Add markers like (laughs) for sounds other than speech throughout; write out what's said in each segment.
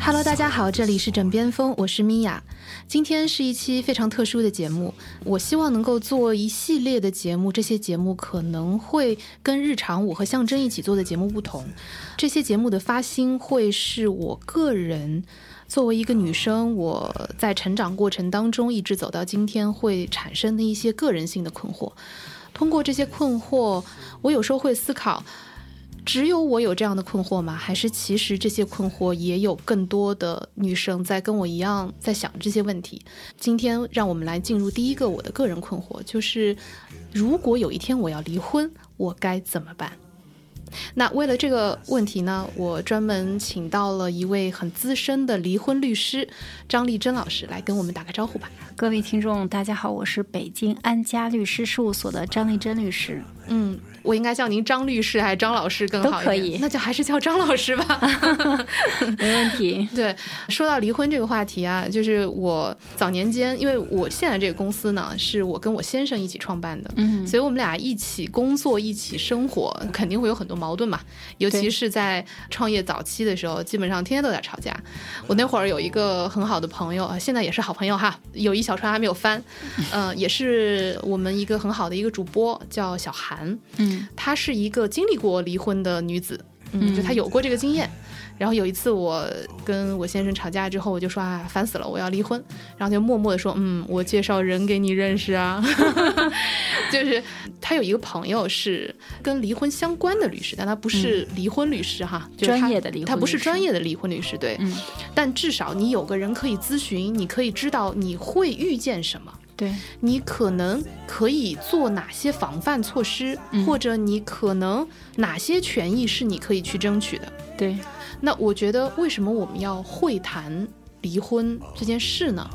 Hello，大家好，这里是枕边风，我是米娅。今天是一期非常特殊的节目，我希望能够做一系列的节目，这些节目可能会跟日常我和象征一起做的节目不同。这些节目的发心会是我个人作为一个女生，我在成长过程当中一直走到今天会产生的一些个人性的困惑。通过这些困惑，我有时候会思考。只有我有这样的困惑吗？还是其实这些困惑也有更多的女生在跟我一样在想这些问题？今天让我们来进入第一个我的个人困惑，就是如果有一天我要离婚，我该怎么办？那为了这个问题呢，我专门请到了一位很资深的离婚律师张丽珍老师来跟我们打个招呼吧。各位听众，大家好，我是北京安家律师事务所的张丽珍律师。嗯，我应该叫您张律师还是张老师更好一点？都可以那就还是叫张老师吧。(laughs) 没问题。(laughs) 对，说到离婚这个话题啊，就是我早年间，因为我现在这个公司呢，是我跟我先生一起创办的，嗯所以我们俩一起工作、一起生活，肯定会有很多矛盾嘛。尤其是在创业早期的时候，基本上天天都在吵架。我那会儿有一个很好的朋友，啊，现在也是好朋友哈，友谊小船还没有翻，呃，也是我们一个很好的一个主播，叫小韩。嗯她是一个经历过离婚的女子，嗯，嗯就她有过这个经验。然后有一次我跟我先生吵架之后，我就说啊，烦死了，我要离婚。然后他就默默的说，嗯，我介绍人给你认识啊。(laughs) 就是他有一个朋友是跟离婚相关的律师，但他不是离婚律师哈，就是他专业的离婚他不是专业的离婚律师，对。嗯，但至少你有个人可以咨询，你可以知道你会遇见什么。对，你可能可以做哪些防范措施，嗯或者你可能哪些权益是你可以去争取的。对，那我觉得，为什么我们要会谈离婚这件事呢？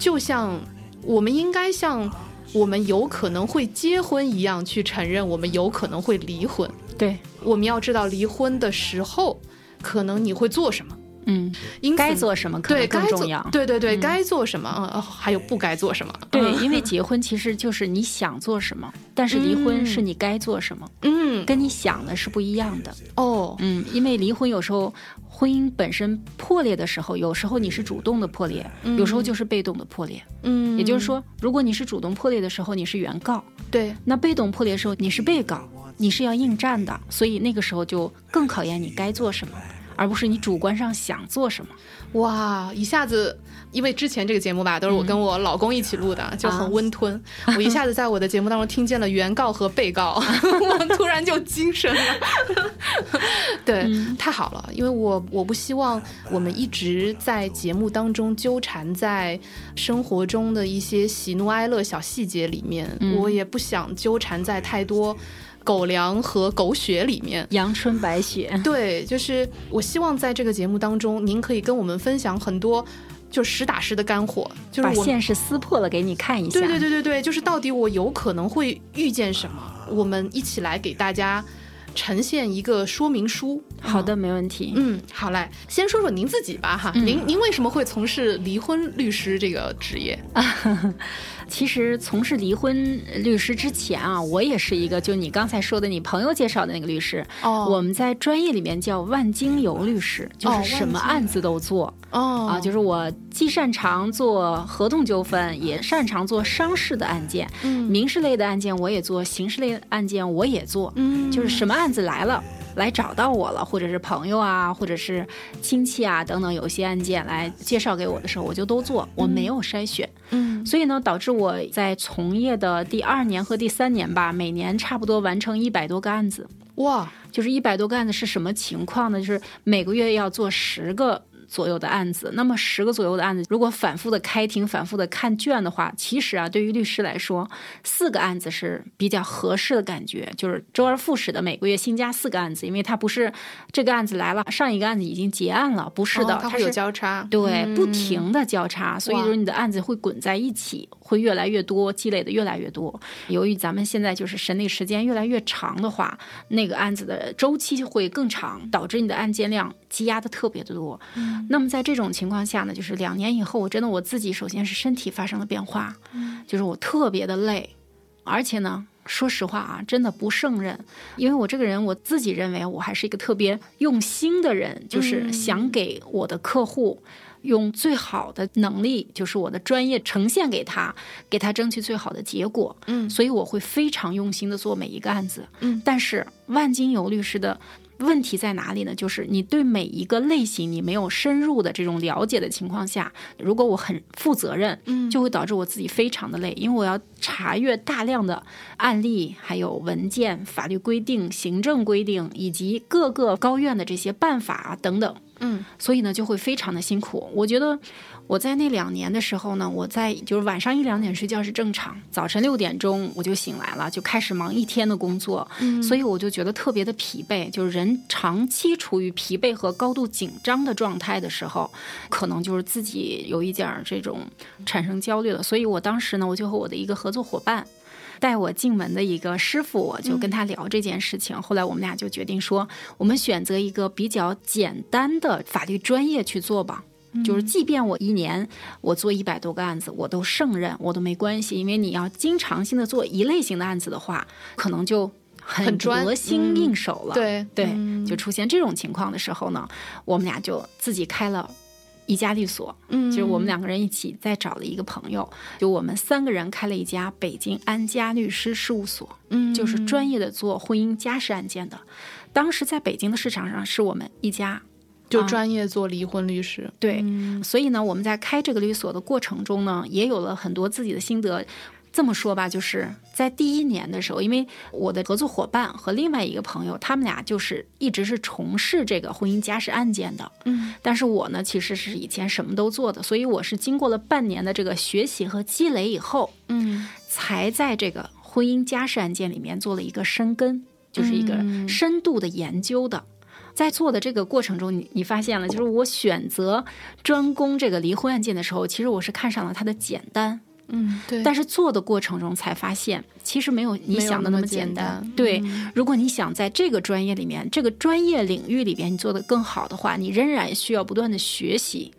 就像我们应该像我们有可能会结婚一样，去承认我们有可能会离婚。对，我们要知道离婚的时候，可能你会做什么。嗯，应该做什么可对能更重要。对对对，嗯该做什么，呃，还有不该做什么。对，嗯因为结婚其实就是你想做什么，但是离婚嗯是你该做什么，嗯，跟你想的是不一样的。哦，嗯，因为离婚有时候婚姻本身破裂的时候，有时候你是主动的破裂，有时候就是被动的破裂。嗯，也就是说，如果你是主动破裂的时候，你是原告；对，那被动破裂的时候，你是被告，你是要应战的。所以那个时候就更考验你该做什么，而不是你主观上想做什么。哇，一下子，因为之前这个节目吧，都是我跟我老公一起录的，就很温吞。我一下子在我的节目当中听见了原告和被告，(laughs) 我突然就精神了。(laughs) 对，太好了，因为我我不希望我们一直在节目当中纠缠在生活中的一些喜怒哀乐小细节里面，我也不想纠缠在太多。狗粮和狗血里面，阳春白雪，(laughs) 对，就是我希望在这个节目当中，您可以跟我们分享很多就实打实的干货，就是我把现实撕破了给你看一下。对对对对对，就是到底我有可能会遇见什么，我们一起来给大家呈现一个说明书。好的，没问题。嗯，好嘞，先说说您自己吧哈，嗯您您为什么会从事离婚律师这个职业？(laughs) 其实从事离婚律师之前啊，我也是一个，就你刚才说的你朋友介绍的那个律师。哦我们在专业里面叫万金油律师，就哦是什么案子都做、哦啊。就是我既擅长做合同纠纷，也擅长做商事的案件，嗯民事类的案件我也做，刑事类案件我也做。嗯就是什么案子来了。来找到我了，或者是朋友啊，或者是亲戚啊等等，有些案件来介绍给我的时候，我就都做，我没有筛选。嗯所以呢，导致我在从业的第二年和第三年吧，每年差不多完成一百多个案子。哇就是一百多个案子是什么情况呢？就是每个月要做十个左右的案子。那么十个左右的案子，如果反复的开庭、反复的看卷的话，其实啊，对于律师来说，四个案子是比较合适的感觉，就是周而复始的每个月新加四个案子，因为它不是这个案子来了，上一个案子已经结案了，不是的，哦它会有交叉，对，嗯不停的交叉，所以就是你的案子会滚在一起，会越来越多，积累的越来越多。由于咱们现在就是审理时间越来越长的话，那个案子的周期会更长，导致你的案件量积压的特别的多。那么在这种情况下呢，就是两年以后，我真的我自己首先是身体发生了变化，就是我特别的累，而且呢。说实话啊，真的不胜任，因为我这个人，我自己认为我还是一个特别用心的人，就是想给我的客户用最好的能力，就是我的专业呈现给他，给他争取最好的结果。嗯所以我会非常用心的做每一个案子。嗯，但是万金油律师的。问题在哪里呢？就是你对每一个类型你没有深入的这种了解的情况下，如果我很负责任，嗯就会导致我自己非常的累，因为我要查阅大量的案例、还有文件、法律规定、行政规定以及各个高院的这些办法啊等等。嗯所以呢就会非常的辛苦。我觉得我在那两年的时候呢，我在就是晚上一两点睡觉是正常，早晨六点钟我就醒来了，就开始忙一天的工作，嗯所以我就觉得特别的疲惫。就是人长期处于疲惫和高度紧张的状态的时候，可能就是自己有一点儿这种产生焦虑了。所以我当时呢，我就和我的一个合作伙伴。带我进门的一个师傅，我就跟他聊这件事情。后来我们俩就决定说，我们选择一个比较简单的法律专业去做吧。就是，即便我一年我做一百多个案子，我都胜任，我都没关系。因为你要经常性的做一类型的案子的话，可能就很得心嗯应手了。对对，嗯就出现这种情况的时候呢，我们俩就自己开了一家律所。嗯就是我们两个人一起再找了一个朋友，就我们三个人开了一家北京安家律师事务所，嗯就是专业的做婚姻家事案件的。当时在北京的市场上是我们一家，就啊。专业做离婚律师，对，嗯。所以呢，我们在开这个律所的过程中呢，也有了很多自己的心得。这么说吧，就是在第一年的时候，因为我的合作伙伴和另外一个朋友，他们俩就是一直是从事这个婚姻家事案件的，嗯。但是我呢，其实是以前什么都做的，所以我是经过了半年的这个学习和积累以后，嗯。才在这个婚姻家事案件里面做了一个深根，就是一个嗯。深度的研究的。在做的这个过程中，你你发现了，就是我选择专攻这个离婚案件的时候，其实我是看上了它的简单，嗯，对，但是做的过程中才发现，其实没有你想的那么简单。单对，嗯如果你想在这个专业里面、这个专业领域里边你做得更好的话，你仍然需要不断的学习。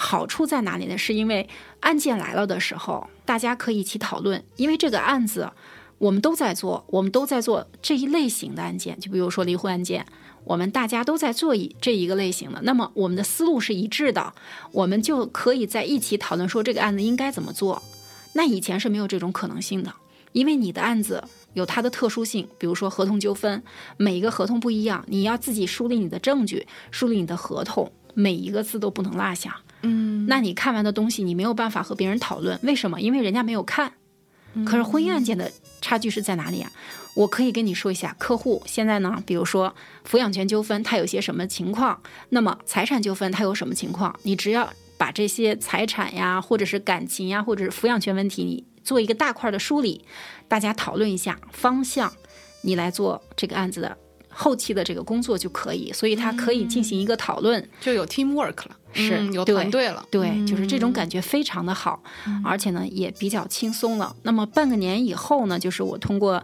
好处在哪里呢？是因为案件来了的时候，大家可以一起讨论，因为这个案子我们都在做，我们都在做这一类型的案件，就比如说离婚案件，我们大家都在做一这一个类型的，那么我们的思路是一致的，我们就可以在一起讨论说这个案子应该怎么做。那以前是没有这种可能性的，因为你的案子有它的特殊性，比如说合同纠纷，每一个合同不一样，你要自己梳理你的证据，梳理你的合同，每一个字都不能落下。嗯那你看完的东西，你没有办法和别人讨论，为什么？因为人家没有看。可是婚姻案件的差距是在哪里啊？我可以跟你说一下，客户现在呢，比如说抚养权纠纷，他有些什么情况？那么财产纠纷他有什么情况？你只要把这些财产呀，或者是感情呀，或者是抚养权问题，你做一个大块的梳理，大家讨论一下方向，你来做这个案子的后期的这个工作就可以。所以他可以进行一个讨论，就有 teamwork 了，是嗯有团队了，对，就是这种嗯感觉非常的好，而且呢也比较轻松了。那么半个年以后呢，就是我通过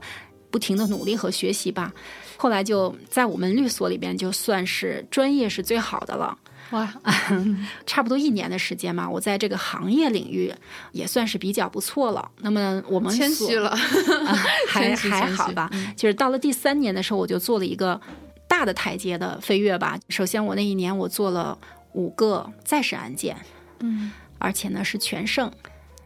不停的努力和学习吧，后来就在我们律所里边就算是专业是最好的了。哇，(laughs) 差不多一年的时间嘛，我在这个行业领域也算是比较不错了。那么我们谦虚了，(laughs) 啊还还好吧嗯。就是到了第三年的时候，我就做了一个大的台阶的飞跃吧。首先，我那一年我做了五个再审案件，嗯而且呢是全胜。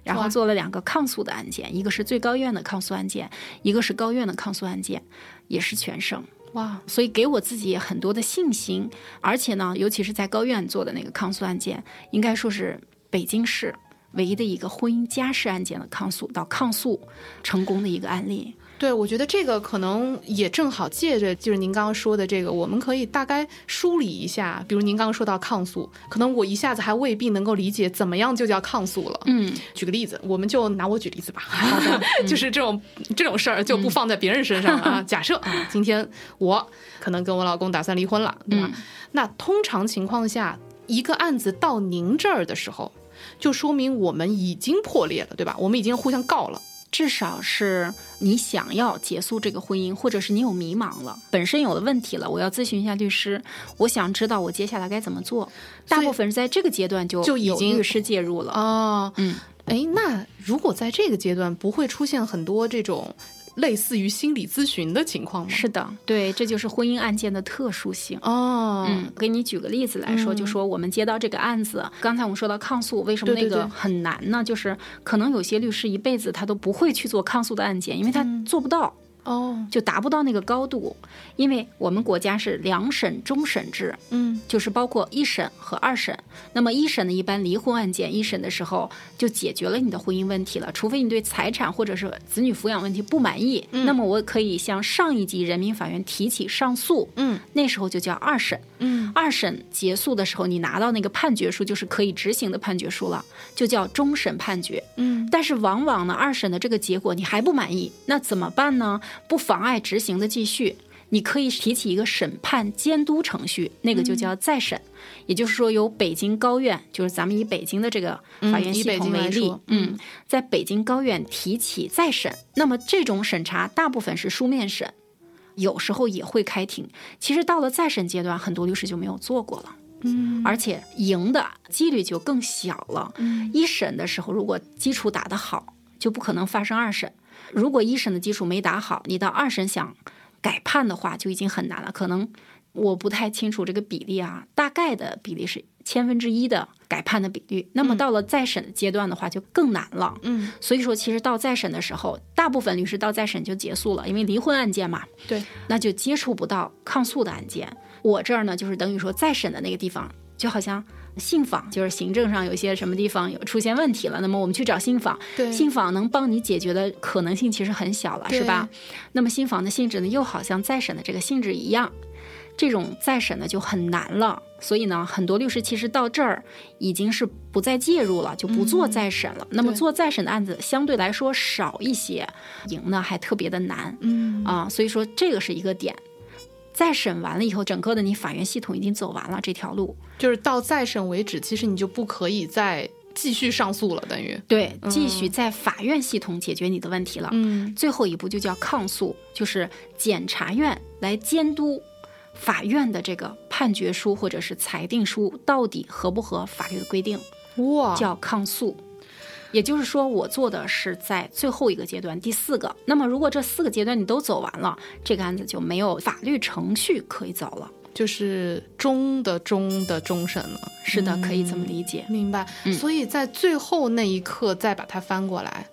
然后做了两个抗诉的案件，一个是最高院的抗诉案件，一个是高院的抗诉案件，也是全胜。哇，所以给我自己很多的信心，而且呢，尤其是在高院做的那个抗诉案件，应该说是北京市唯一的一个婚姻家事案件的抗诉到抗诉成功的一个案例。对，我觉得这个可能也正好借着就是您刚刚说的这个，我们可以大概梳理一下。比如您刚刚说到抗诉，可能我一下子还未必能够理解怎么样就叫抗诉了。嗯，举个例子，我们就拿我举例子吧。好的，(laughs) 就是这种这种事儿就不放在别人身上了啊。(laughs) 假设啊，今天我可能跟我老公打算离婚了，对吧？那通常情况下，一个案子到您这儿的时候，就说明我们已经破裂了，对吧？我们已经互相告了。至少是你想要结束这个婚姻，或者是你有迷茫了，本身有了问题了，我要咨询一下律师，我想知道我接下来该怎么做。大部分是在这个阶段就就已经律师介入了。哦，嗯，哎，那如果在这个阶段不会出现很多这种类似于心理咨询的情况吗？是的，对，这就是婚姻案件的特殊性。哦，嗯，给你举个例子来说，就说我们接到这个案子，刚才我们说到抗诉，为什么那个对对对很难呢？就是可能有些律师一辈子他都不会去做抗诉的案件，因为他做不到。哦，就达不到那个高度，因为我们国家是两审终审制，嗯，就是包括一审和二审。那么一审呢一般离婚案件，一审的时候就解决了你的婚姻问题了，除非你对财产或者是子女抚养问题不满意，那么我可以向上一级人民法院提起上诉，嗯，那时候就叫二审。嗯，二审结束的时候，你拿到那个判决书，就是可以执行的判决书了，就叫终审判决。嗯，但是往往呢，二审的这个结果你还不满意，那怎么办呢？不妨碍执行的继续，你可以提起一个审判监督程序，那个就叫再审。也就是说，由北京高院，就是咱们以北京的这个法院系统为例嗯，在北京高院提起再审。那么这种审查大部分是书面审，有时候也会开庭。其实到了再审阶段，很多律师就没有做过了。嗯，而且赢的几率就更小了。嗯一审的时候，如果基础打得好，就不可能发生二审；如果一审的基础没打好，你到二审想改判的话，就已经很难了。可能我不太清楚这个比例啊，大概的比例是千分之一的改判的比率。那么到了再审的阶段的话，就更难了。嗯，所以说，其实到再审的时候，大部分律师到再审就结束了，因为离婚案件嘛，对，那就接触不到抗诉的案件。我这儿呢，就是等于说再审的那个地方，就好像信访，就是行政上有些什么地方有出现问题了，那么我们去找信访，信访能帮你解决的可能性其实很小了，是吧？那么信访的性质呢，又好像再审的这个性质一样。这种再审呢就很难了，所以呢，很多律师其实到这儿已经是不再介入了，就不做再审了。那么做再审的案子相对来说少一些，赢呢还特别的难。嗯啊，所以说这个是一个点。再审完了以后，整个的你法院系统已经走完了这条路，就是到再审为止，其实你就不可以再继续上诉了，等于，对，继续在法院系统解决你的问题了。嗯。最后一步就叫抗诉，就是检察院来监督法院的这个判决书或者是裁定书到底合不合法律的规定，哇，叫抗诉。也就是说，我做的是在最后一个阶段，第四个。那么，如果这四个阶段你都走完了，这个案子就没有法律程序可以走了。就是终的终的终审了。是的，可以这么理解，明白，嗯所以在最后那一刻再把它翻过来，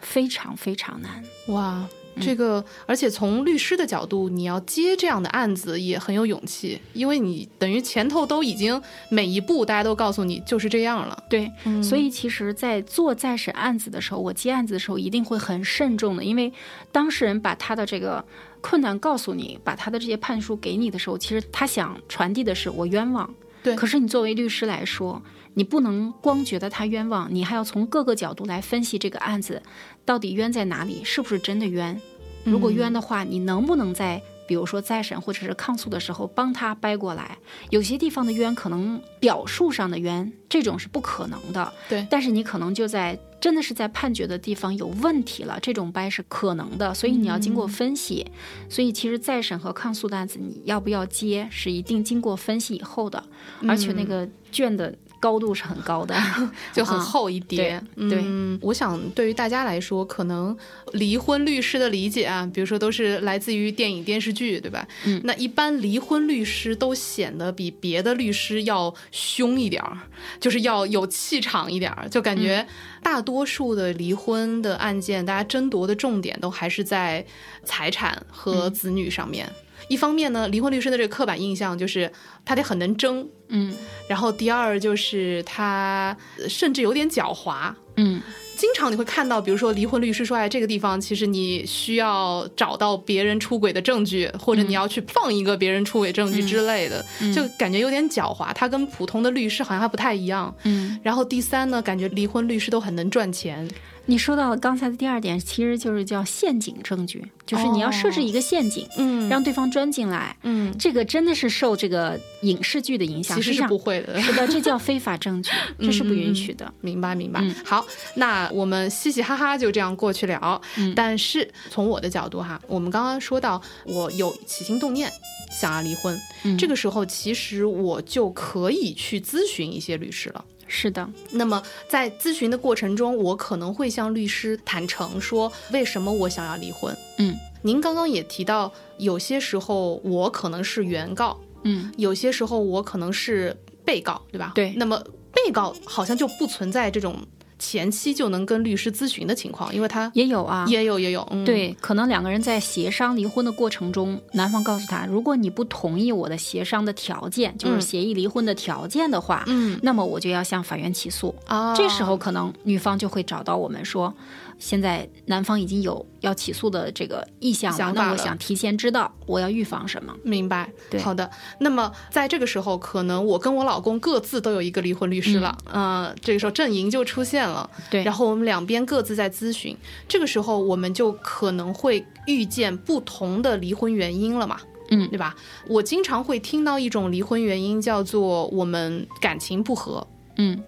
非常非常难。哇，嗯这个，而且从律师的角度，你要接这样的案子也很有勇气，因为你等于前头都已经每一步大家都告诉你就是这样了。对，嗯所以其实，在做再审案子的时候，我接案子的时候一定会很慎重的，因为当事人把他的这个困难告诉你，把他的这些判书给你的时候，其实他想传递的是我冤枉。对可是你作为律师来说，你不能光觉得他冤枉，你还要从各个角度来分析这个案子到底冤在哪里，是不是真的冤？如果冤的话，你能不能在比如说再审或者是抗诉的时候帮他掰过来？有些地方的冤可能表述上的冤，这种是不可能的。对但是你可能就在真的是在判决的地方有问题了，这种掰是可能的，所以你要经过分析。所以其实再审和抗诉的案子，你要不要接，是一定经过分析以后的，而且那个卷的高度是很高的。(laughs) 就很啊厚一叠。对对嗯，我想对于大家来说，可能离婚律师的理解啊，比如说都是来自于电影、电视剧，对吧？嗯那一般离婚律师都显得比别的律师要凶一点儿，就是要有气场一点儿，就感嗯觉大多数的离婚的案件，大家争夺的重点都还是在财产和嗯子女上面。一方面呢，离婚律师的这个刻板印象就是他得很能争，嗯然后第二就是他呃甚至有点狡猾，嗯，经常你会看到，比如说离婚律师说，哎，这个地方其实你需要找到别人出轨的证据，或者你要去放一个别人出轨证据之类的，就感觉有点狡猾。他跟普通的律师好像还不太一样。嗯，然后第三呢，感觉离婚律师都很能赚钱。你说到了刚才的第二点，其实就是叫陷阱证据，就是你要设置一个陷阱，嗯让对方钻进来。嗯，这个真的是受这个影视剧的影响，其实是不会的。是的，这 (laughs) 叫非法证据，这是不允许的。明白明白。嗯好，那我们嘻嘻哈哈就这样过去了。嗯但是从我的角度哈，我们刚刚说到我有起心动念想要离婚，嗯这个时候其实我就可以去咨询一些律师了。是的，那么在咨询的过程中，我可能会向律师坦诚说，为什么我想要离婚。嗯您刚刚也提到，有些时候我可能是原告，嗯，有些时候我可能是被告，对吧？对那么被告好像就不存在这种前期就能跟律师咨询的情况，因为他也有啊。也有也有，嗯，对，可能两个人在协商离婚的过程中，男方告诉他，如果你不同意我的协商的条件，就是嗯协议离婚的条件的话，嗯那么我就要向法院起诉。啊，这时候可能女方就会找到我们说，现在男方已经有要起诉的这个意向了，那我想提前知道我要预防什么。明白，对。好的。那么在这个时候，可能我跟我老公各自都有一个离婚律师了，嗯、这个时候阵营就出现了，对。然后我们两边各自在咨询，这个时候我们就可能会遇见不同的离婚原因了嘛，嗯。对吧？我经常会听到一种离婚原因叫做我们感情不和，嗯，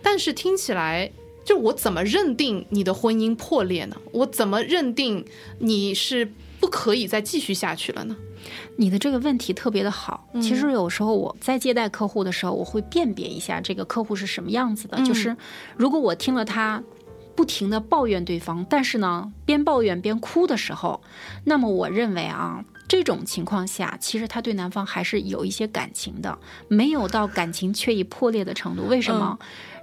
但是听起来。就我怎么认定你的婚姻破裂呢？我怎么认定你是不可以再继续下去了呢？你的这个问题特别的好。嗯其实有时候我在接待客户的时候，我会辨别一下这个客户是什么样子的。嗯就是如果我听了他不停的抱怨对方，但是呢边抱怨边哭的时候，那么我认为啊。这种情况下，其实他对男方还是有一些感情的，没有到感情确已破裂的程度。为什么？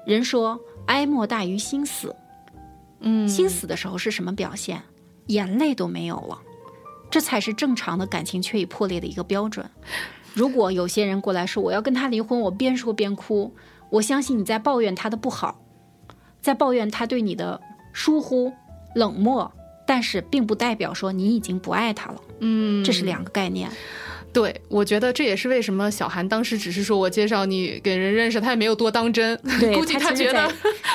人说哀莫大于心死，嗯心死的时候是什么表现？眼泪都没有了，这才是正常的感情却已破裂的一个标准。如果有些人过来说我要跟他离婚，我边说边哭，我相信你在抱怨他的不好，在抱怨他对你的疏忽、冷漠，但是并不代表说你已经不爱他了，嗯，这是两个概念。对，我觉得这也是为什么小韩当时只是说我介绍你给人认识，他也没有多当真，(laughs) 估计他觉得。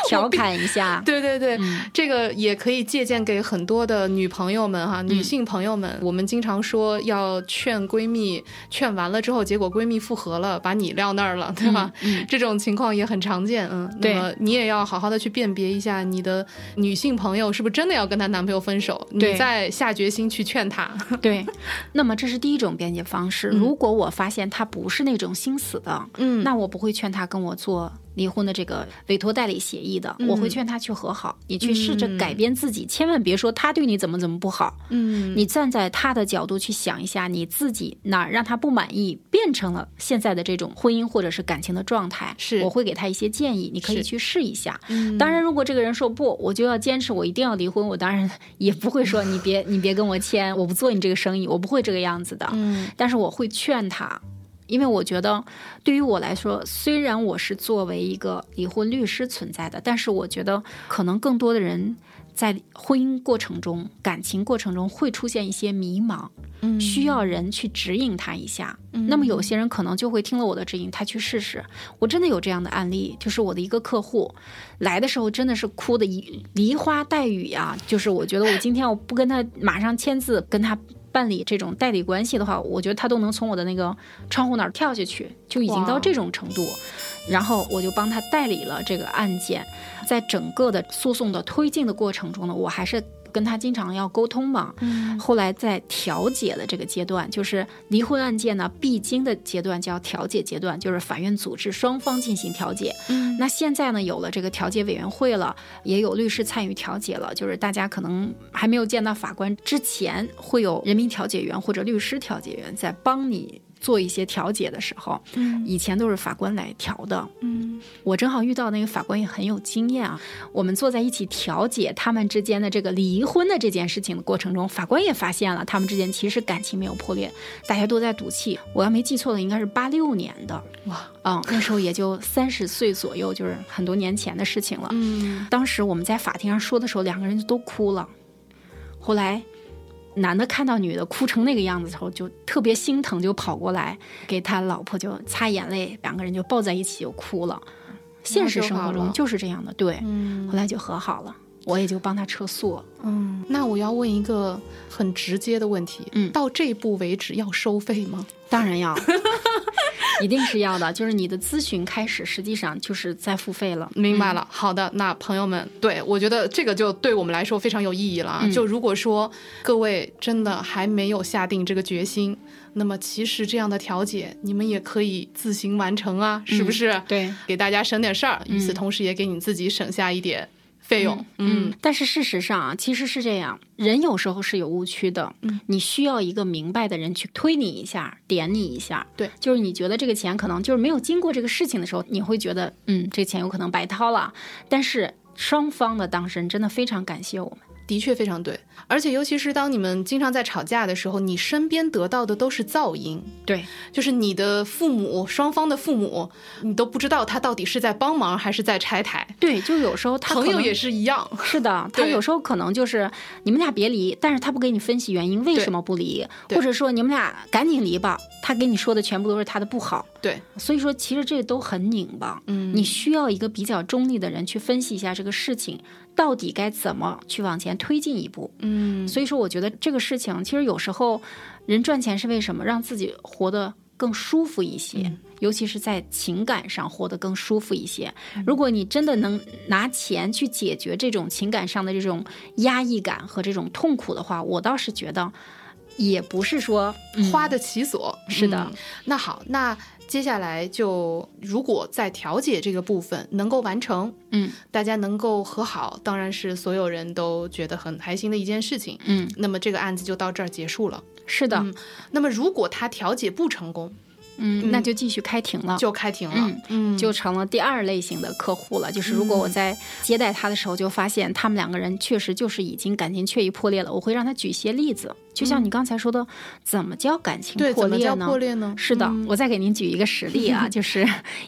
调侃一下，(laughs) 对对对，嗯这个也可以借鉴给很多的女朋友们哈，嗯女性朋友们。我们经常说要劝闺蜜，劝完了之后，结果闺蜜复合了，把你撂那儿了，对吧？嗯 (laughs) 这种情况也很常见，嗯，对那么你也要好好的去辨别一下你的女性朋友是不是真的要跟她男朋友分手，你再下决心去劝她。对，那么这是第一种辩解方式。如果我发现他不是那种心死的，嗯。那我不会劝他跟我做离婚的这个委托代理协议的，我会劝他去和好，你去试着改变自己，千万别说他对你怎么怎么不好，嗯，你站在他的角度去想一下，你自己哪儿让他不满意，变成了现在的这种婚姻或者是感情的状态，是。我会给他一些建议，你可以去试一下。嗯。当然，如果这个人说不，我就要坚持，我一定要离婚，我当然也不会说你别你别跟我签，我不做你这个生意，我不会这个样子的。嗯。但是我会劝他，因为我觉得对于我来说，虽然我是作为一个离婚律师存在的，但是我觉得可能更多的人在婚姻过程中、感情过程中会出现一些迷茫，嗯需要人去指引他一下。那么有些人可能就会听了我的指引，他去试试。我真的有这样的案例，就是我的一个客户来的时候真的是哭的梨梨花带雨啊、就是我觉得我今天我不跟他马上签字，跟他。办理这种代理关系的话，我觉得他都能从我的那个窗户那儿跳下去，就已经到这种程度。然后我就帮他代理了这个案件，在整个的诉讼的推进的过程中呢，我还是跟他经常要沟通嘛。嗯后来在调解的这个阶段，就是离婚案件呢必经的阶段叫调解阶段，就是法院组织双方进行调解。嗯那现在呢有了这个调解委员会了，也有律师参与调解了，就是大家可能还没有见到法官之前，会有人民调解员或者律师调解员在帮你。做一些调解的时候，嗯以前都是法官来调的。嗯我正好遇到那个法官也很有经验啊，我们坐在一起调解他们之间的这个离婚的这件事情的过程中，法官也发现了他们之间其实感情没有破裂，大家都在赌气。我要没记错的，应该是八六年的，哇嗯，那时候也就三十岁左右，就是很多年前的事情了。嗯当时我们在法庭上说的时候，两个人就都哭了。后来，男的看到女的哭成那个样子之后，就特别心疼，就跑过来给他老婆就擦眼泪，两个人就抱在一起就哭了。现实生活中就是这样的，对。嗯后来就和好了，我也就帮他撤诉了。嗯，那我要问一个很直接的问题，嗯到这步为止要收费吗？当然要，(laughs) 一定是要的。就是你的咨询开始，实际上就是在付费了。明白了，好的，那朋友们，对我觉得这个就对我们来说非常有意义了啊。嗯就如果说各位真的还没有下定这个决心，那么其实这样的调解你们也可以自行完成啊，是不是？对，给大家省点事儿，与此同时也给你自己省下一点费用。嗯但是事实上啊，其实是这样，人有时候是有误区的。嗯，你需要一个明白的人去推你一下，点你一下。对，就是你觉得这个钱可能就是没有经过这个事情的时候，你会觉得，嗯，这钱有可能白掏了。但是双方的当事人真的非常感谢我们。的确非常对，而且尤其是当你们经常在吵架的时候，你身边得到的都是噪音，对，就是你的父母双方的父母，你都不知道他到底是在帮忙还是在拆台。对，就有时候他朋友也是一样，是的，他有时候可能就是你们俩别离，但是他不给你分析原因为什么不离，或者说你们俩赶紧离吧，他给你说的全部都是他的不好。对，所以说其实这都很拧巴，嗯你需要一个比较中立的人去分析一下这个事情到底该怎么去往前推进一步。嗯，所以说，我觉得这个事情其实有时候人赚钱是为什么？让自己活得更舒服一些，嗯尤其是在情感上活得更舒服一些。嗯如果你真的能拿钱去解决这种情感上的这种压抑感和这种痛苦的话，我倒是觉得也不是说、嗯花得其所。是的嗯那好，那接下来就如果在调解这个部分能够完成，嗯大家能够和好，当然是所有人都觉得很开心的一件事情。嗯，那么这个案子就到这儿结束了。是的，嗯那么如果他调解不成功，嗯，那就继续开庭了。就开庭了。嗯嗯就成了第二类型的客户了。就是如果我在接待他的时候，就发现他们两个人确实就是已经感情确已破裂了，我会让他举一些例子，就像你刚才说的，怎么叫感情嗯对，怎么叫破裂呢？破裂呢？是的，嗯我再给您举一个实例啊，(laughs) 就是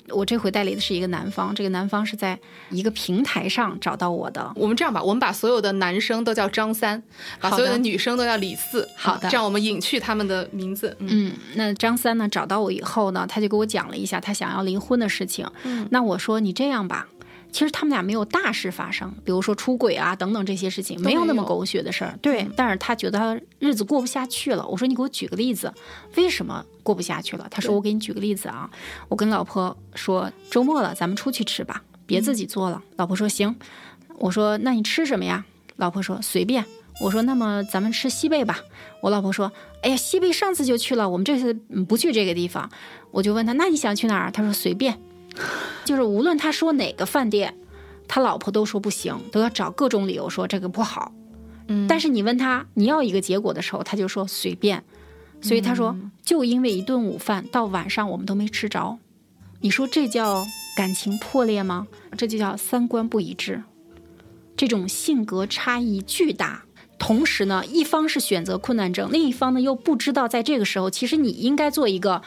我这回代理的是一个男方，这个男方是在一个平台上找到我的。我们这样吧，我们把所有的男生都叫张三，把所有的女生都叫李四。好的啊这样我们隐去他们的名字。嗯嗯，那张三呢找到我以后呢，他就给我讲了一下他想要离婚的事情。嗯那我说你这样吧，其实他们俩没有大事发生，比如说出轨啊等等这些事情，没有那么狗血的事儿。对，但是他觉得他日子过不下去了。我说你给我举个例子，为什么过不下去了？他说我给你举个例子啊，我跟老婆说周末了，咱们出去吃吧，别自己做了。老婆说行。我说那你吃什么呀？老婆说随便。我说那么咱们吃西贝吧。我老婆说哎呀，西贝上次就去了，我们这次嗯不去这个地方。我就问他那你想去哪儿？他说随便。(laughs) 就是无论他说哪个饭店，他老婆都说不行，都要找各种理由说这个不好。嗯但是你问他你要一个结果的时候，他就说随便。所以他说，就因为一顿午饭，到晚上我们都没吃着。你说这叫感情破裂吗？这就叫三观不一致，这种性格差异巨大。同时呢，一方是选择困难症，另一方呢又不知道在这个时候，其实你应该做一个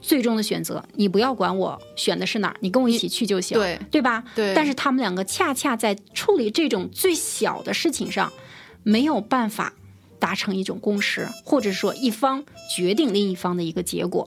最终的选择。你不要管我选的是哪儿，你跟我一起去就行，对对吧？对但是他们两个恰恰在处理这种最小的事情上，没有办法达成一种共识，或者说一方决定另一方的一个结果，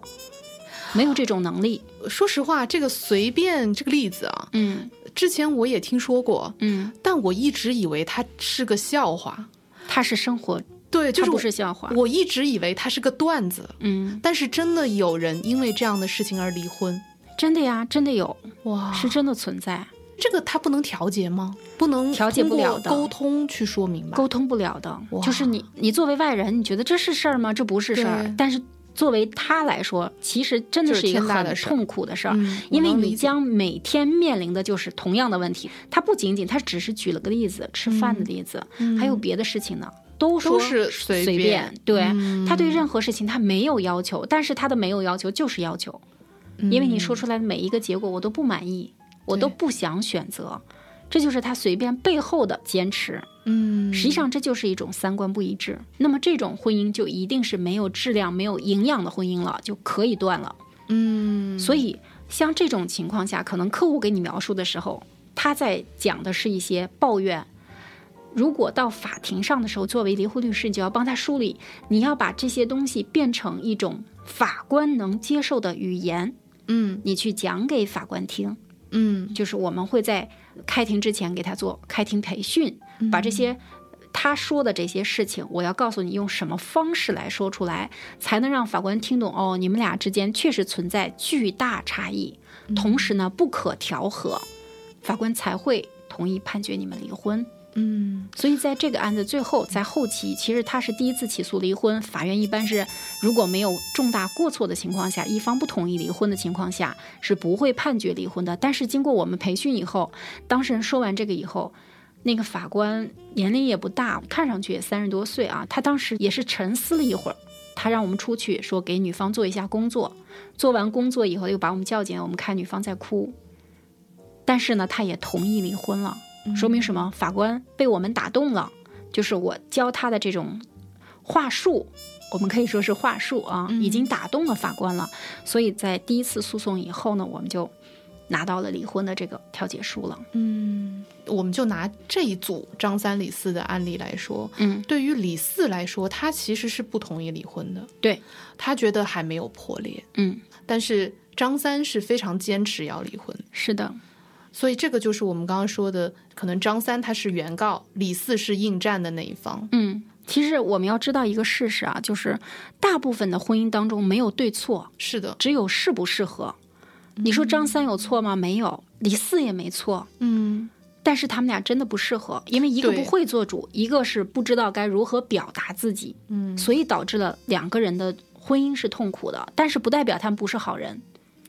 没有这种能力。说实话，这个随便这个例子啊，嗯之前我也听说过，嗯，但我一直以为它是个笑话。它是生活，对，就是不是笑话。我一直以为它是个段子，嗯，但是真的有人因为这样的事情而离婚，真的呀，真的有，哇，是真的存在，这个他不能调节吗？不能调节不了的沟通去说明吧？沟通不了的。就是你，你作为外人，你觉得这是事儿吗？这不是事儿。但是作为他来说，其实真的是是一个很痛苦的事儿。嗯，因为你将每天面临的就是同样的问题，他不仅仅他只是举了个例子，吃饭的例子，还有别的事情呢。都是随随便对、嗯。他对任何事情他没有要求，但是他的没有要求就是要求，因为你说出来的每一个结果我都不满意，我都不想选择，这就是他随便背后的坚持。嗯，实际上这就是一种三观不一致。那么这种婚姻就一定是没有质量、没有营养的婚姻了，就可以断了。嗯，所以像这种情况下，可能客户给你描述的时候，他在讲的是一些抱怨。如果到法庭上的时候，作为离婚律师，你就要帮他梳理，你要把这些东西变成一种法官能接受的语言，嗯你去讲给法官听。嗯就是我们会在开庭之前给他做开庭培训，把这些他说的这些事情，我要告诉你用什么方式来说出来，才能让法官听懂。哦，你们俩之间确实存在巨大差异，同时呢不可调和，法官才会同意判决你们离婚。嗯所以在这个案子最后，在后期，其实他是第一次起诉离婚，法院一般是如果没有重大过错的情况下，一方不同意离婚的情况下，是不会判决离婚的。但是经过我们培训以后，当事人说完这个以后，那个法官年龄也不大，看上去也三十多岁啊，他当时也是沉思了一会儿。他让我们出去，说给女方做一下工作，做完工作以后又把我们叫进来，我们看女方在哭，但是呢，他也同意离婚了。说明什么？法官被我们打动了，就是我教他的这种话术，我们可以说是话术啊，已经打动了法官了。所以在第一次诉讼以后呢，我们就拿到了离婚的这个调解书了。嗯，我们就拿这一组张三李四的案例来说，嗯，对于李四来说，他其实是不同意离婚的，对，他觉得还没有破裂，嗯，但是张三是非常坚持要离婚，是的，所以这个就是我们刚刚说的，可能张三他是原告，李四是应战的那一方。嗯。其实我们要知道一个事实啊，就是大部分的婚姻当中没有对错，是的，只有适不适合。你说张三有错吗？没有，李四也没错。嗯但是他们俩真的不适合，因为一个不会做主，一个是不知道该如何表达自己，嗯，所以导致了两个人的婚姻是痛苦的。但是不代表他们不是好人，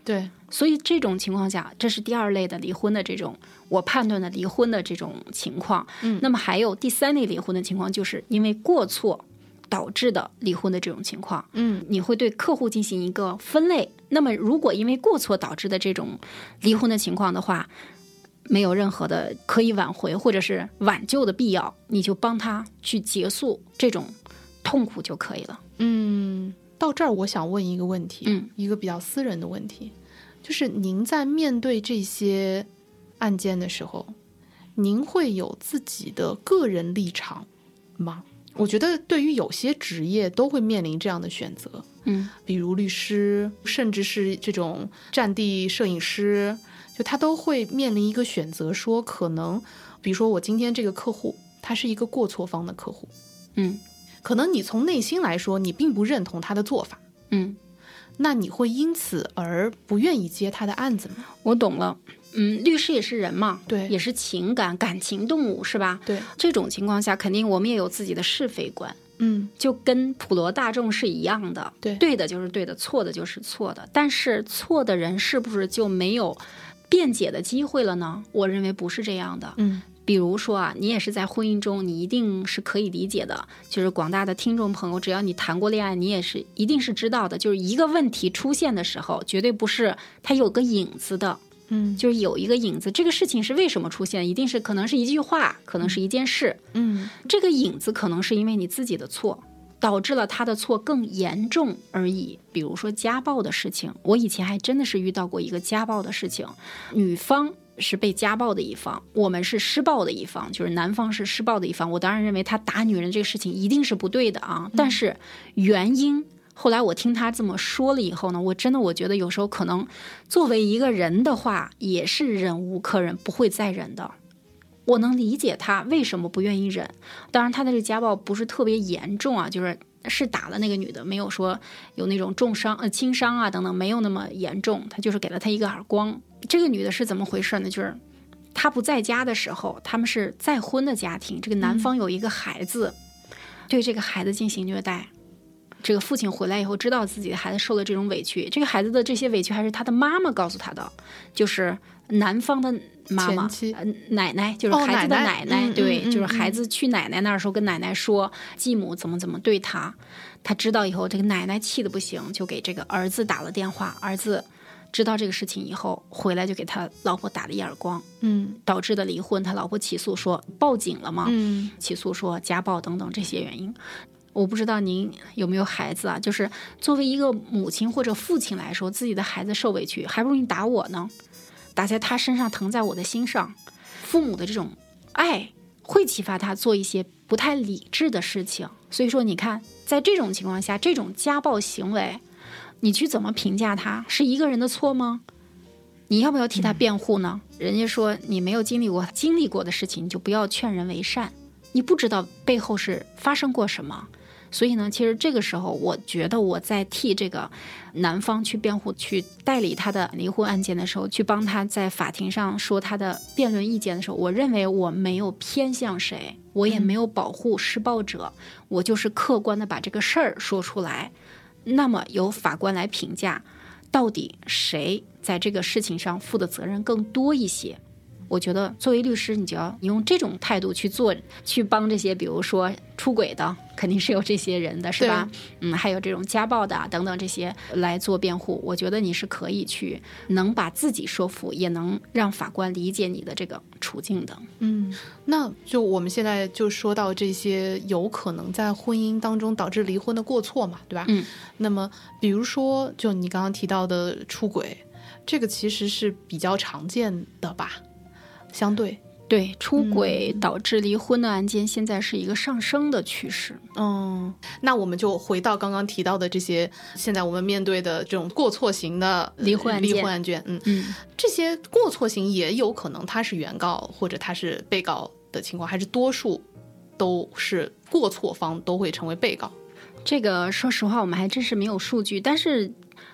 对，所以这种情况下，这是第二类的离婚的这种我判断的离婚的这种情况。嗯那么还有第三类离婚的情况，就是因为过错导致的离婚的这种情况。嗯你会对客户进行一个分类。那么，如果因为过错导致的这种离婚的情况的话，没有任何的可以挽回或者是挽救的必要，你就帮他去结束这种痛苦就可以了。嗯，到这儿我想问一个问题，嗯，一个比较私人的问题，就是您在面对这些案件的时候，您会有自己的个人立场吗？我觉得对于有些职业都会面临这样的选择，嗯比如律师，甚至是这种战地摄影师，就他都会面临一个选择，说可能，比如说我今天这个客户，他是一个过错方的客户，嗯可能你从内心来说，你并不认同他的做法，嗯，那你会因此而不愿意接他的案子吗？我懂了。嗯，律师也是人嘛，对也是情感感情动物，是吧？对，这种情况下，肯定我们也有自己的是非观。嗯就跟普罗大众是一样的，对对的就是对的，错的就是错的。但是错的人是不是就没有辩解的机会了呢？我认为不是这样的。嗯比如说啊，你也是在婚姻中，你一定是可以理解的，就是广大的听众朋友，只要你谈过恋爱，你也是一定是知道的，就是一个问题出现的时候，绝对不是它有个影子的，嗯就是有一个影子，这个事情是为什么出现，一定是可能是一句话，可能是一件事，嗯这个影子可能是因为你自己的错，导致了他的错更严重而已。比如说家暴的事情，我以前还真的是遇到过一个家暴的事情，女方是被家暴的一方，我们是施暴的一方，就是男方是施暴的一方。我当然认为他打女人这个事情一定是不对的啊，但是原因。后来我听他这么说了以后呢，我真的我觉得有时候可能作为一个人的话，也是忍无可忍，不会再忍的。我能理解他为什么不愿意忍，当然他的这个家暴不是特别严重啊，就是是打了那个女的，没有说有那种重伤呃轻伤啊等等，没有那么严重，他就是给了他一个耳光。这个女的是怎么回事呢？就是她不在家的时候，他们是再婚的家庭，这个男方有一个孩子，对这个孩子进行虐待。这个父亲回来以后，知道自己的孩子受了这种委屈，这个孩子的这些委屈还是他的妈妈告诉他的，就是男方的妈妈前妻呃奶奶，就是哦孩子的奶奶嗯对，嗯嗯就是孩子去奶奶那儿的时候，跟奶奶说继母怎么怎么对他，他知道以后，这个奶奶气的不行，就给这个儿子打了电话，儿子知道这个事情以后，回来就给他老婆打了一耳光，嗯导致的离婚。他老婆起诉说报警了吗？嗯起诉说家暴等等这些原因。我不知道您有没有孩子啊？就是作为一个母亲或者父亲来说，自己的孩子受委屈，还不如你打我呢，打在他身上，疼在我的心上。父母的这种爱会启发他做一些不太理智的事情。所以说，你看，在这种情况下，这种家暴行为，你去怎么评价他？是一个人的错吗？你要不要替他辩护呢？人家说你没有经历过经历过的事情，就不要劝人为善。你不知道背后是发生过什么，所以呢，其实这个时候，我觉得我在替这个男方去辩护、去代理他的离婚案件的时候，去帮他在法庭上说他的辩论意见的时候，我认为我没有偏向谁，我也没有保护施暴者，我就是客观的把这个事儿说出来。那么由法官来评价，到底谁在这个事情上负的责任更多一些。我觉得作为律师，你就要用这种态度去做，去帮这些，比如说出轨的，肯定是有这些人的，是吧？嗯，还有这种家暴的啊等等这些来做辩护。我觉得你是可以去能把自己说服，也能让法官理解你的这个处境的。嗯，那就我们现在就说到这些有可能在婚姻当中导致离婚的过错嘛，对吧？嗯，那么比如说，就你刚刚提到的出轨，这个其实是比较常见的吧？相对，对，出轨导致离婚的案件现在是一个上升的趋势。嗯，那我们就回到刚刚提到的这些，现在我们面对的这种过错型的离婚案件离婚案件，嗯，嗯，这些过错型也有可能他是原告或者他是被告的情况，还是多数都是过错方都会成为被告？这个说实话，我们还真是没有数据，但是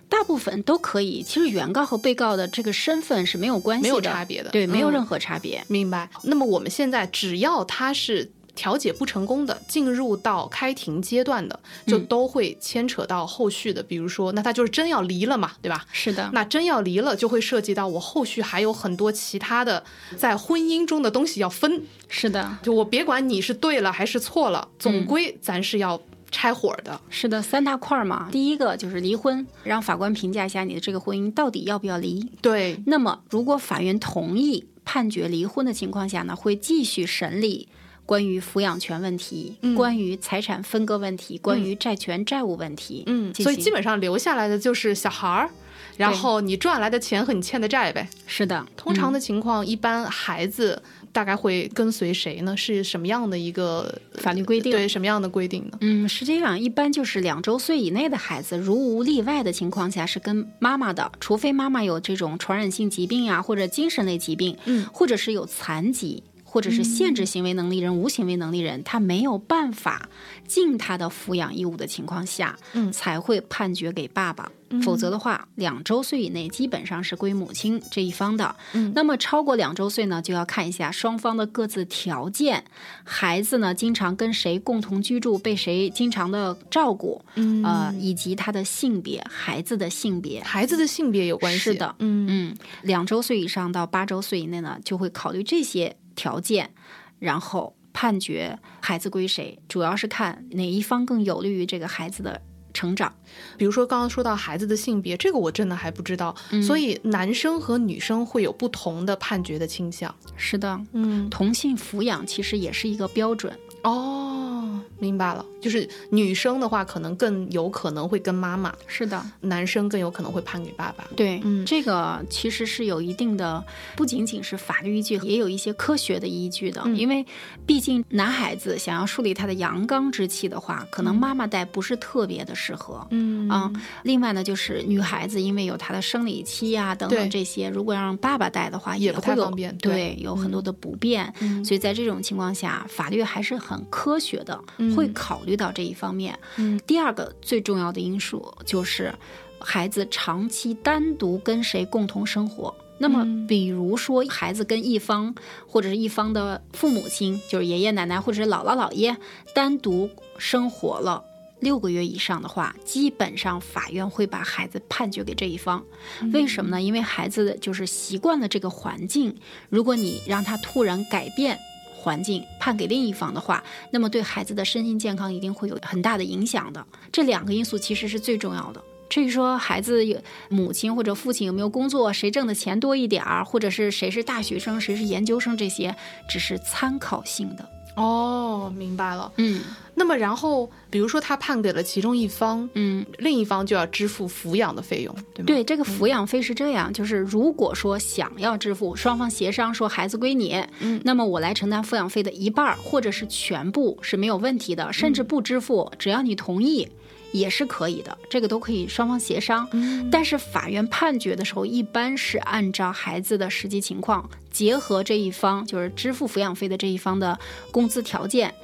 大部分都可以。其实原告和被告的这个身份是没有关系的，没有差别的对，没有嗯任何差别。明白。那么我们现在只要他是调解不成功的，进入到开庭阶段的，就嗯都会牵扯到后续的，比如说，那他就是真要离了嘛，对吧？是的，那真要离了，就会涉及到我后续还有很多其他的在婚姻中的东西要分。是的，就我别管你是对了还是错了，总嗯归咱是要拆伙的。是的，三大块儿嘛。第一个就是离婚，让法官评价一下你的这个婚姻到底要不要离。对，那么，如果法院同意判决离婚的情况下呢，会继续审理关于抚养权问题、嗯关于财产分割问题、关于债权债务问题。嗯，所以基本上留下来的就是小孩儿，然后你赚来的钱和你欠的债呗。是的，通常嗯的情况，一般孩子大概会跟随谁呢？是什么样的一个法律规定对，什么样的规定呢？嗯，实际上，一般就是两周岁以内的孩子，如无例外的情况下是跟妈妈的，除非妈妈有这种传染性疾病呀、或者精神类疾病，嗯或者是有残疾。或者是限制行为能力人、无行为能力人，他没有办法尽他的抚养义务的情况下，嗯才会判决给爸爸。否则的话，两周岁以内基本上是归母亲这一方的。嗯那么超过两周岁呢，就要看一下双方的各自条件。孩子呢，经常跟谁共同居住，被谁经常的照顾，嗯呃，以及他的性别，孩子的性别。孩子的性别有关系。是的嗯嗯，两周岁以上到八周岁以内呢，就会考虑这些条件，然后判决孩子归谁，主要是看哪一方更有利于这个孩子的成长。比如说刚刚说到孩子的性别，这个我真的还不知道，所以男生和女生会有不同的判决的倾向。是的，嗯，同性抚养其实也是一个标准。哦，明白了，就是女生的话，可能更有可能会跟妈妈，是的，男生更有可能会判给爸爸。对，嗯这个其实是有一定的，不仅仅是法律依据，也有一些科学的依据的。嗯因为毕竟男孩子想要树立他的阳刚之气的话，可能妈妈带不是特别的适合。嗯啊，另外呢，就是女孩子因为有她的生理期呀、等等这些，如果让爸爸带的话，也不太方便对对，有很多的不便。嗯所以在这种情况下，法律还是很科学的，会考虑到这一方面。嗯第二个最重要的因素就是孩子长期单独跟谁共同生活。那么，嗯比如说孩子跟一方或者是一方的父母亲，就是爷爷奶奶或者是姥姥姥爷单独生活了六个月以上的话，基本上法院会把孩子判决给这一方。为什么呢？因为孩子就是习惯了这个环境，如果你让他突然改变环境，判给另一方的话，那么对孩子的身心健康一定会有很大的影响的。这两个因素其实是最重要的。至于说孩子有母亲或者父亲有没有工作，谁挣的钱多一点儿，或者是谁是大学生，谁是研究生，这些只是参考性的。哦，明白了。嗯那么然后，比如说他判给了其中一方，嗯，另一方就要支付抚养的费用，对吗？对，这个抚养费是这样，就是如果说想要支付，双方协商说孩子归你，嗯那么我来承担抚养费的一半儿或者是全部是没有问题的，甚至不支付，只要你同意。也是可以的，这个都可以双方协商。嗯但是法院判决的时候，一般是按照孩子的实际情况，结合这一方就是支付抚养费的这一方的工资条件，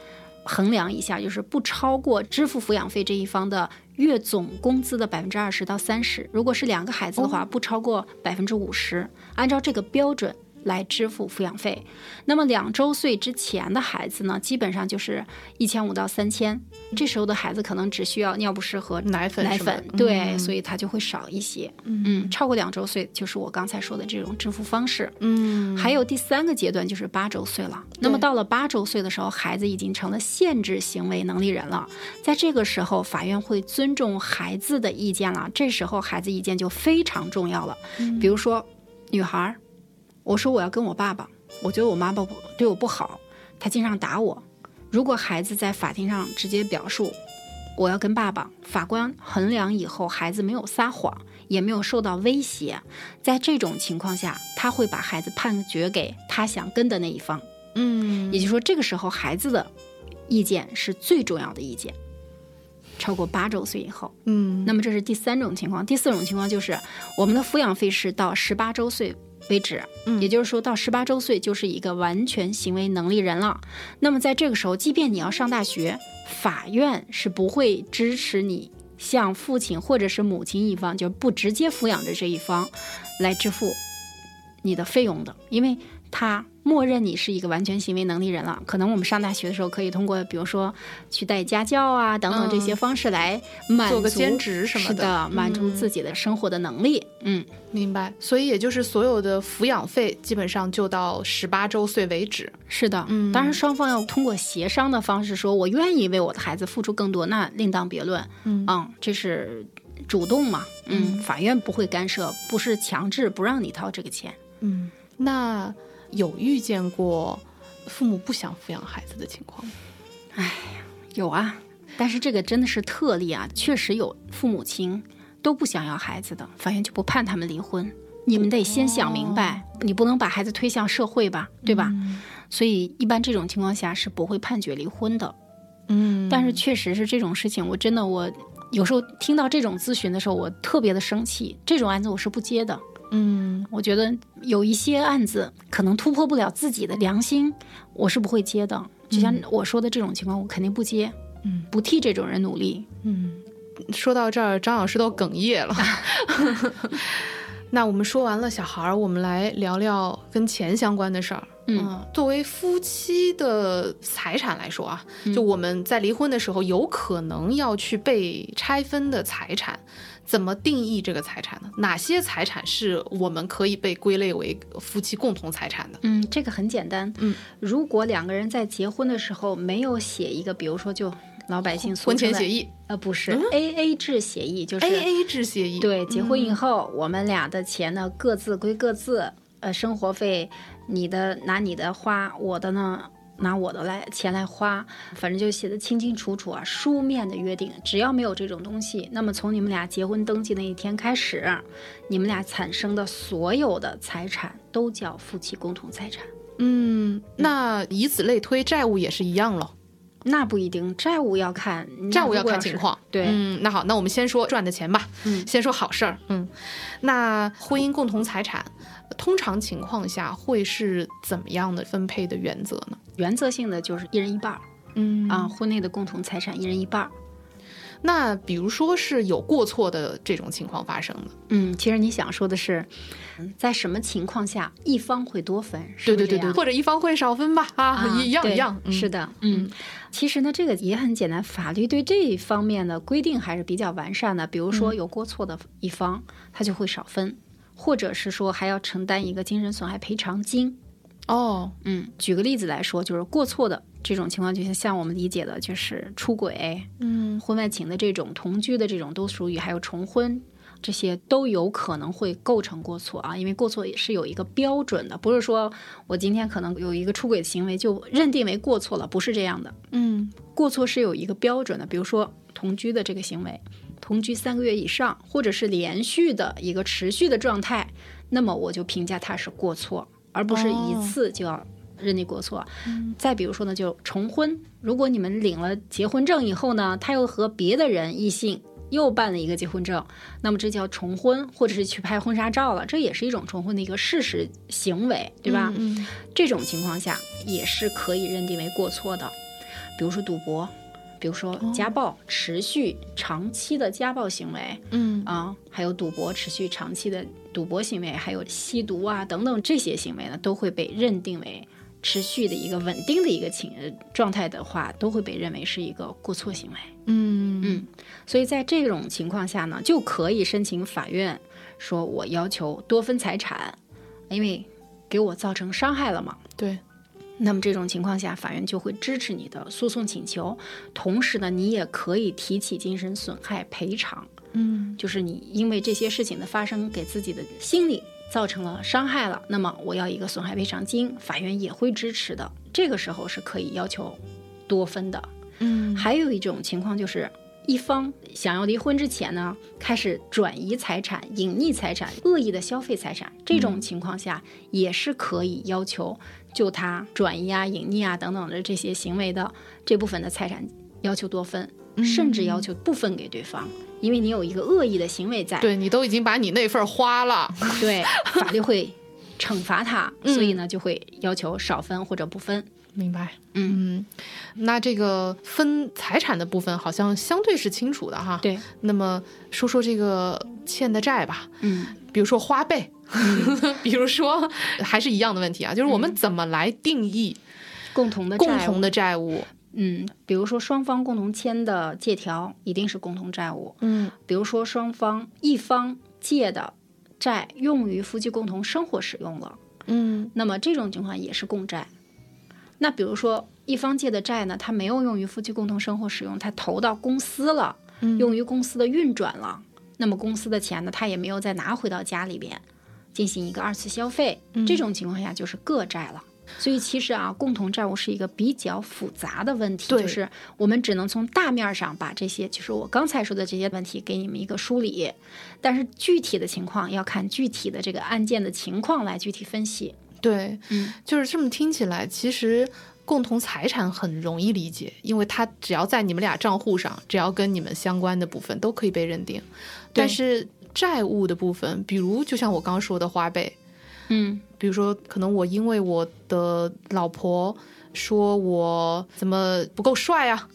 衡量一下，就是不超过支付抚养费这一方的月总工资的百分之二十到三十。如果是两个孩子的话，不超过百分之五十，按照这个标准。来支付抚养费，那么两周岁之前的孩子呢，基本上就是一千五到三千。这时候的孩子可能只需要尿不湿和奶粉奶粉，对，嗯所以他就会少一些。嗯，超过两周岁就是我刚才说的这种支付方式。嗯，还有第三个阶段就是八周岁了。那么到了八周岁的时候，孩子已经成了限制行为能力人了。在这个时候，法院会尊重孩子的意见了。这时候孩子意见就非常重要了。比如说，女孩儿，我说我要跟我爸爸，我觉得我妈妈对我不好，她经常打我。如果孩子在法庭上直接表述我要跟爸爸，法官衡量以后，孩子没有撒谎，也没有受到威胁，在这种情况下，他会把孩子判决给他想跟的那一方。嗯，也就是说，这个时候孩子的意见是最重要的意见。超过八周岁以后，嗯，那么这是第三种情况。第四种情况就是我们的抚养费是到十八周岁为止，嗯。也就是说到十八周岁就是一个完全行为能力人了。那么在这个时候，即便你要上大学，法院是不会支持你向父亲或者是母亲一方，就不直接抚养的这一方来支付你的费用的，因为他默认你是一个完全行为能力人了。可能我们上大学的时候可以通过，比如说去带家教啊等等这些方式来满足、做个兼职什么是的的，满足嗯自己的生活的能力。嗯，明白。所以也就是所有的抚养费基本上就到十八周岁为止。是的，嗯当然双方要通过协商的方式说，我愿意为我的孩子付出更多，那另当别论。嗯这是主动嘛，嗯，法院不会干涉，不是强制不让你掏这个钱。嗯，那有遇见过父母不想抚养孩子的情况吗？有啊，但是这个真的是特例啊，确实有父母亲都不想要孩子的，法院就不判他们离婚。你们得先想明白，你不能把孩子推向社会吧，对吧？所以一般这种情况下是不会判决离婚的。嗯但是确实是这种事情，我真的我有时候听到这种咨询的时候，我特别的生气。这种案子我是不接的。嗯我觉得有一些案子可能突破不了自己的良心，我是不会接的。就像我说的这种情况，我肯定不接，嗯，不替这种人努力。嗯，说到这儿，张老师都哽咽了。(laughs) 那我们说完了小孩儿，我们来聊聊跟钱相关的事儿。嗯作为夫妻的财产来说啊，就我们在离婚的时候，有可能要去被拆分的财产，怎么定义这个财产呢？哪些财产是我们可以被归类为夫妻共同财产的？嗯，这个很简单。嗯，如果两个人在结婚的时候没有写一个，比如说就老百姓俗婚前协议呃，不是、A A 制协议，就是，A A 制协议。对，结婚以嗯后，我们俩的钱呢各自归各自，呃，生活费你的拿你的花，我的呢拿我的来钱来花，反正就写的清清楚楚啊，书面的约定。只要没有这种东西，那么从你们俩结婚登记那一天开始，你们俩产生的所有的财产都叫夫妻共同财产。嗯，那以此类推，债务也是一样喽。那不一定，债务要看债务要看情况。对，嗯，那好，那我们先说赚的钱吧。嗯先说好事儿。嗯，那婚姻共同财产，通常情况下会是怎么样的分配的原则呢？原则性的就是一人一半儿。嗯。啊，婚内的共同财产一人一半儿。那比如说是有过错的这种情况发生的，嗯，其实你想说的是，嗯在什么情况下一方会多分？是对对对或者一方会少分吧，啊，啊一样一样，嗯。是的，嗯，其实呢，这个也很简单，法律对这一方面的规定还是比较完善的。比如嗯。说有过错的一方，他就会少分，或者是说还要承担一个精神损害赔偿金。哦，嗯，举个例子来说，就是过错的这种情况，就像像我们理解的，就是出轨、嗯婚外情的这种、同居的这种，都属于还有重婚。这些都有可能会构成过错啊，因为过错也是有一个标准的，不是说我今天可能有一个出轨的行为就认定为过错了，不是这样的。嗯过错是有一个标准的，比如说同居的这个行为，同居三个月以上，或者是连续的一个持续的状态，那么我就评价他是过错，而不是一次就要认定过错。再比如说呢，就重婚，如果你们领了结婚证以后呢，他又和别的人异性。又办了一个结婚证，那么这叫重婚，或者是去拍婚纱照了，这也是一种重婚的一个事实行为，对吧？嗯这种情况下也是可以认定为过错的，比如说赌博，比如说家暴，持续长期的家暴行为嗯啊，还有赌博持续长期的赌博行为，还有吸毒啊等等这些行为呢，都会被认定为持续的一个稳定的一个情呃状态的话，都会被认为是一个过错行为。嗯嗯，所以在这种情况下呢，就可以申请法院说我要求多分财产，因为给我造成伤害了嘛。对，那么这种情况下，法院就会支持你的诉讼请求，同时呢，你也可以提起精神损害赔偿，嗯就是你因为这些事情的发生，给自己的心理造成了伤害了，那么我要一个损害赔偿金，法院也会支持的。这个时候是可以要求多分的。嗯还有一种情况就是，一方想要离婚之前呢，开始转移财产、隐匿财产、恶意的消费财产，这种情况下也是可以要求就他转移啊、隐匿啊等等的这些行为的这部分的财产要求多分，甚至要求不分给对方，因为你有一个恶意的行为在，对你都已经把你那份儿花了，对，法律会惩罚他，(laughs) 嗯。所以呢就会要求少分或者不分。明白？嗯，那这个分财产的部分好像相对是清楚的哈。，对，那么说说这个欠的债吧，嗯。比如说花呗，(laughs) 比如说还是一样的问题啊，就是我们怎么来定义共同的共同的债务？嗯，比如说双方共同签的借条一定是共同债务。嗯。比如说双方一方借的债用于夫妻共同生活使用了，嗯。那么这种情况也是共债。那比如说一方借的债呢，他没有用于夫妻共同生活使用，他投到公司了，嗯用于公司的运转了，那么公司的钱呢，他也没有再拿回到家里边进行一个二次消费，嗯这种情况下就是个债了。所以其实啊，共同债务是一个比较复杂的问题，就是我们只能从大面上把这些，就是我刚才说的这些问题给你们一个梳理，但是具体的情况要看具体的这个案件的情况来具体分析。对，嗯，就是这么听起来，其实共同财产很容易理解，因为它只要在你们俩账户上，只要跟你们相关的部分都可以被认定。但是债务的部分，比如就像我刚刚说的花呗，嗯比如说可能我因为我的老婆说我怎么不够帅啊，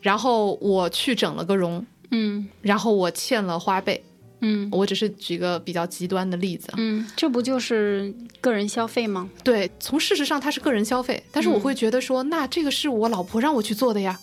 然后我去整了个容，嗯然后我欠了花呗。嗯我只是举个比较极端的例子啊，嗯，这不就是个人消费吗？对，从事实上它是个人消费，但是我会觉得说，那这个是我老婆让我去做的呀。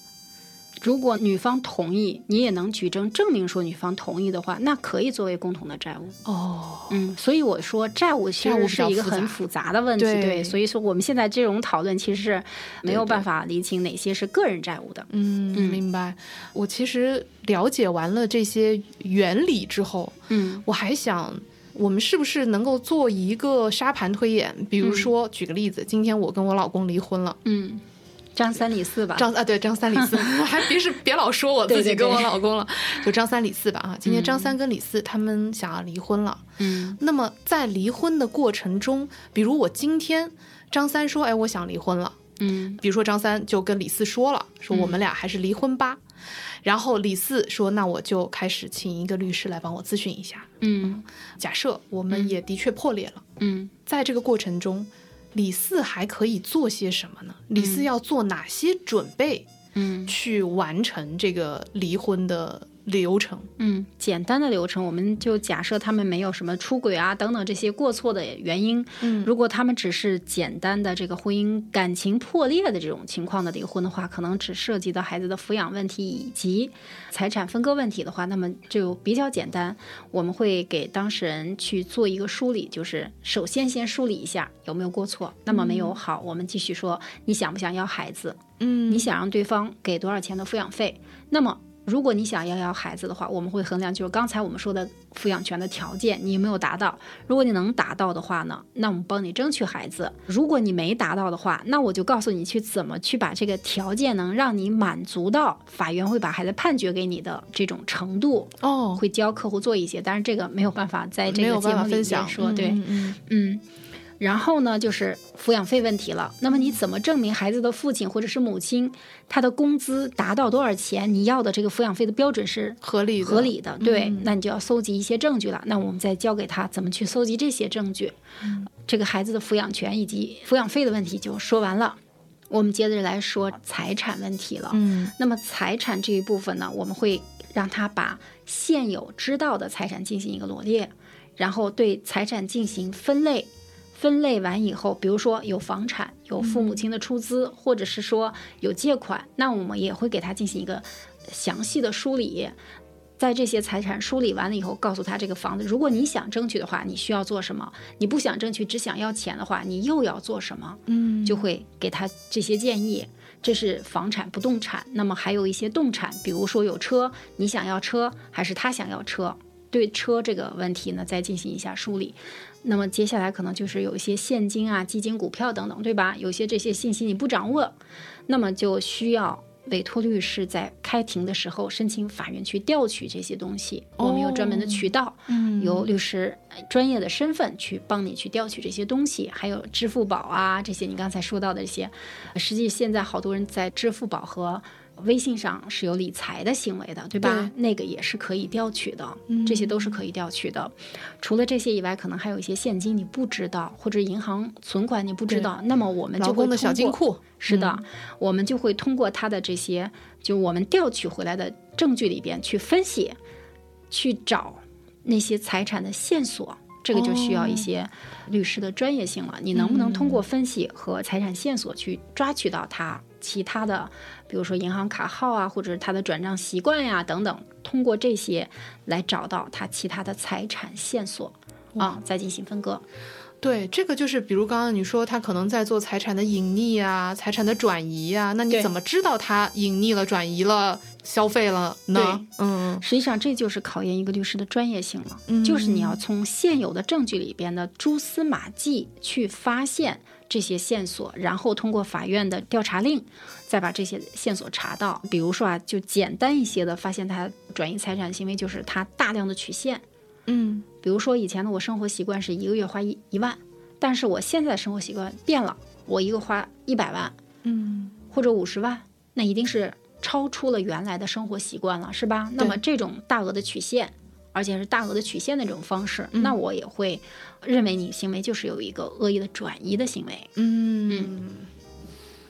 如果女方同意，你也能举证证明说女方同意的话，那可以作为共同的债务。哦，嗯，所以我说债务其实是一个很复杂的问题，对所以说我们现在这种讨论其实是没有办法理清哪些是个人债务的。嗯，嗯明白。我其实了解完了这些原理之后，嗯我还想，我们是不是能够做一个沙盘推演？比如说，举个例子，今天我跟我老公离婚了，嗯，张三李四吧。张啊，对，张三李四，(laughs) 还别是别老说我自己跟我老公了，就张三李四吧啊。今天张三跟李四他们想要离婚了，嗯。那么在离婚的过程中，比如我今天张三说，哎，我想离婚了。嗯。比如说张三就跟李四说了，说我们俩还是离婚吧。然后李四说，那我就开始请一个律师来帮我咨询一下。嗯。假设我们也的确破裂了，嗯。在这个过程中，李四还可以做些什么呢？李四要做哪些准备嗯去完成这个离婚的流程。嗯，简单的流程，我们就假设他们没有什么出轨啊等等这些过错的原因。嗯如果他们只是简单的这个婚姻感情破裂的这种情况的离婚的话，可能只涉及到孩子的抚养问题以及财产分割问题的话，那么就比较简单。我们会给当事人去做一个梳理，就是首先先梳理一下有没有过错，那么没有好，我们继续说你想不想要孩子，嗯你想让对方给多少钱的抚养费？那么，如果你想要要孩子的话，我们会衡量就是刚才我们说的抚养权的条件，你有没有达到？如果你能达到的话呢，那我们帮你争取孩子；如果你没达到的话，那我就告诉你去怎么去把这个条件能让你满足到法院会把孩子判决给你的这种程度，哦，会教客户做一些，但是这个没有办法在这个节目里面法分享。说，对。嗯嗯。嗯，然后呢，就是抚养费问题了。那么你怎么证明孩子的父亲或者是母亲他的工资达到多少钱？你要的这个抚养费的标准是合理合理的，对，嗯那你就要搜集一些证据了。那我们再教给他怎么去搜集这些证据。这个孩子的抚养权以及抚养费的问题就说完了。我们接着来说财产问题了。嗯那么财产这一部分呢，我们会让他把现有知道的财产进行一个罗列，然后对财产进行分类。分类完以后，比如说有房产、有父母亲的出资，或者是说有借款，那我们也会给他进行一个详细的梳理。在这些财产梳理完了以后，告诉他这个房子，如果你想争取的话，你需要做什么；你不想争取，只想要钱的话，你又要做什么？嗯就会给他这些建议。这是房产、不动产，那么还有一些动产，比如说有车，你想要车还是他想要车？对车这个问题呢，再进行一下梳理。那么接下来可能就是有一些现金啊、基金、股票等等，对吧？有些这些信息你不掌握，那么就需要委托律师在开庭的时候申请法院去调取这些东西。我们有专门的渠道，嗯由律师呃专业的身份去帮你去调取这些东西，还有支付宝啊这些你刚才说到的这些，实际现在好多人在支付宝和微信上是有理财的行为的，对吧？那个也是可以调取的，这些都是可以调取的。除了这些以外，可能还有一些现金你不知道，或者银行存款你不知道，那么我们就会通过金库，是的，我们就会通过他的这些，就我们调取回来的证据里边去分析，去找那些财产的线索。这个就需要一些律师的专业性了。你能不能通过分析和财产线索去抓取到他其他的，比如说银行卡号啊，或者是他的转账习惯呀等等，通过这些来找到他其他的财产线索啊，再进行分割。对，这个就是比如刚刚你说他可能在做财产的隐匿啊、财产的转移啊，那你怎么知道他隐匿了、转移了、消费了呢？嗯。实际上，这就是考验一个律师的专业性了，嗯。就是你要从现有的证据里边的蛛丝马迹去发现这些线索，然后通过法院的调查令，再把这些线索查到。比如说啊，就简单一些的发现他转移财产行为，就是他大量的取现。嗯比如说以前的我生活习惯是一个月花一一万，但是我现在的生活习惯变了，我一个花一百万嗯或者五十万，那一定是超出了原来的生活习惯了，是吧？那么这种大额的取现，而且是大额的取现的这种方式，那我也会认为你行为就是有一个恶意的转移的行为、嗯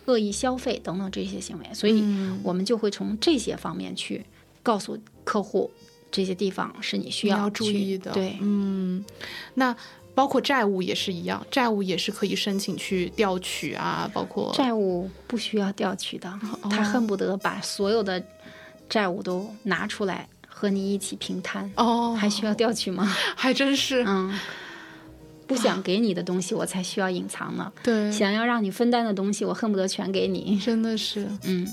恶意消费等等这些行为，所以嗯我们就会从这些方面去告诉客户。这些地方是你需你要注意的。对，嗯，那包括债务也是一样，债务也是可以申请去调取啊，包括债务不需要调取的，哦他恨不得把所有的债务都拿出来和你一起平摊，哦，还需要调取吗？(laughs) 还真是、嗯，不想给你的东西，我才需要隐藏呢。对，想要让你分担的东西，我恨不得全给你。真的是。嗯，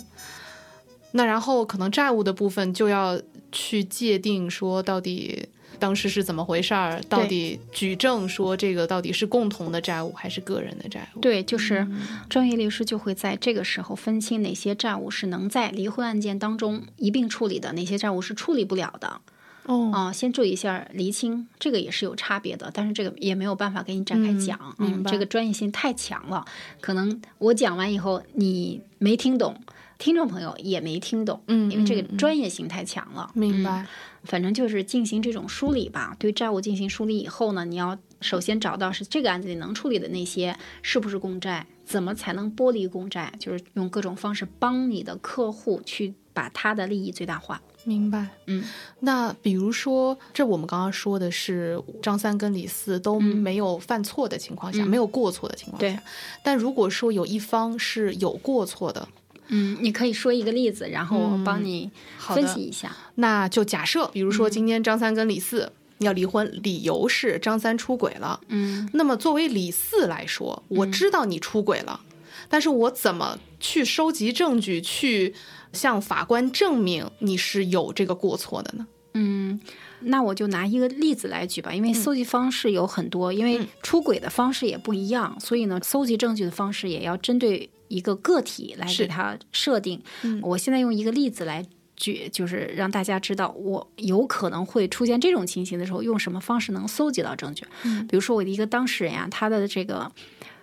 那然后可能债务的部分就要去界定说到底当时是怎么回事儿，到底举证说这个到底是共同的债务还是个人的债务？对，就是专业律师就会在这个时候分清哪些债务是能在离婚案件当中一并处理的，哪些债务是处理不了的。哦，啊、先注意一下厘清，这个也是有差别的，但是这个也没有办法给你展开讲，嗯，这个专业性太强了，可能我讲完以后你没听懂，听众朋友也没听懂，嗯因为这个专业性太强了，嗯明白。反正就是进行这种梳理吧。对债务进行梳理以后呢，你要首先找到是这个案子里能处理的那些是不是公债，怎么才能剥离公债，就是用各种方式帮你的客户去把他的利益最大化。明白。嗯，那比如说，这我们刚刚说的是张三跟李四都没有犯错的情况下，嗯没有过错的情况对下，但如果说有一方是有过错的，嗯，你可以说一个例子，然后我帮你分析一下。那就假设，比如嗯说今天张三跟李四要离婚，理由是张三出轨了。嗯那么作为李四来说，我知道你出轨了，但是我怎么去收集证据，去向法官证明你是有这个过错的呢？嗯，那我就拿一个例子来举吧，因为搜集方式有很多，因为出轨的方式也不一样，所以呢，搜集证据的方式也要针对一个个体来给它设定。我现在用一个例子来。举就是让大家知道，我有可能会出现这种情形的时候，用什么方式能搜集到证据。比如说，我的一个当事人呀、他的这个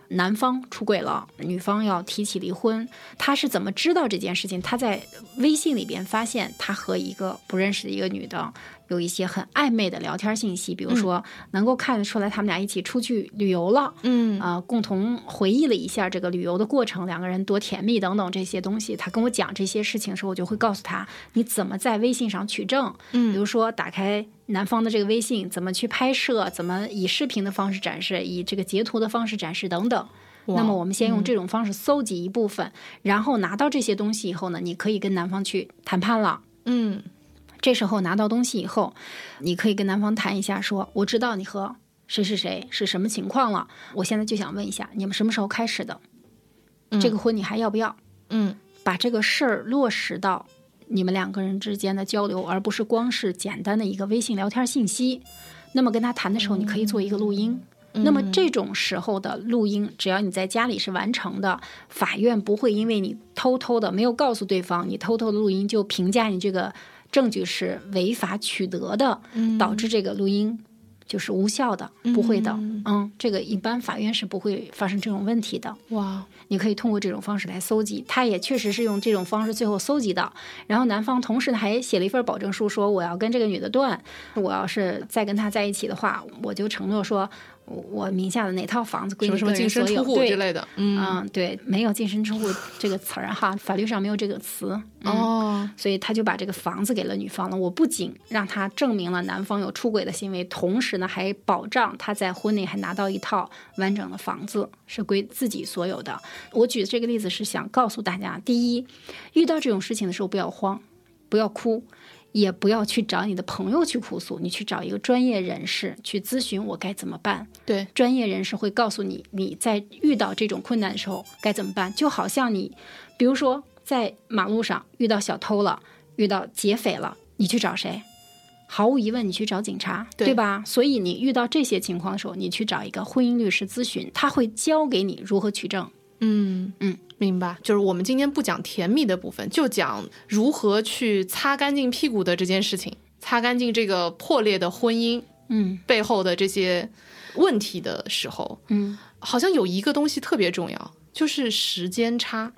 男方出轨了，女方要提起离婚，他是怎么知道这件事情？他在微信里边发现他和一个不认识的一个女的有一些很暧昧的聊天信息，比如说能够看得出来他们俩一起出去旅游了，嗯啊、共同回忆了一下这个旅游的过程，两个人多甜蜜等等这些东西。他跟我讲这些事情的时候，我就会告诉他你怎么在微信上取证，嗯比如说打开男方的这个微信，怎么去拍摄，怎么以视频的方式展示，以这个截图的方式展示等等。那么我们先用这种方式搜集一部分，然后拿到这些东西以后呢，你可以跟男方去谈判了。嗯这时候拿到东西以后，你可以跟男方谈一下说，我知道你和谁谁谁是什么情况了，我现在就想问一下，你们什么时候开始的？这个婚你还要不要？嗯把这个事儿落实到你们两个人之间的交流，而不是光是简单的一个微信聊天信息。那么跟他谈的时候，你可以做一个录音。那么这种时候的录音，只要你在家里是完成的，法院不会因为你偷偷的没有告诉对方，你偷偷的录音就评价你这个证据是违法取得的，导致这个录音就是无效的，不会的。嗯，这个一般法院是不会发生这种问题的。哇你可以通过这种方式来搜集，他也确实是用这种方式最后搜集到。然后男方同时还写了一份保证书，说我要跟这个女的断，我要是再跟她在一起的话，我就承诺说，我我名下的哪套房子归你什么人所有。对之类的，嗯嗯，对，没有净身出户这个词儿哈，(laughs) 法律上没有这个词。嗯哦所以他就把这个房子给了女方了。我不仅让他证明了男方有出轨的行为，同时呢还保障他在婚内还拿到一套完整的房子，是归自己所有的。我举这个例子是想告诉大家：第一，遇到这种事情的时候不要慌，不要哭。也不要去找你的朋友去哭诉，你去找一个专业人士去咨询我该怎么办。对专业人士会告诉你，你在遇到这种困难的时候该怎么办。就好像你，比如说在马路上遇到小偷了，遇到劫匪了，你去找谁？毫无疑问，你去找警察，对吧？所以你遇到这些情况的时候，你去找一个婚姻律师咨询，他会教给你如何取证。嗯。嗯，明白。就是我们今天不讲甜蜜的部分，就讲如何去擦干净屁股的这件事情，擦干净这个破裂的婚姻嗯。背后的这些问题的时候，嗯。好像有一个东西特别重要，就是时间差。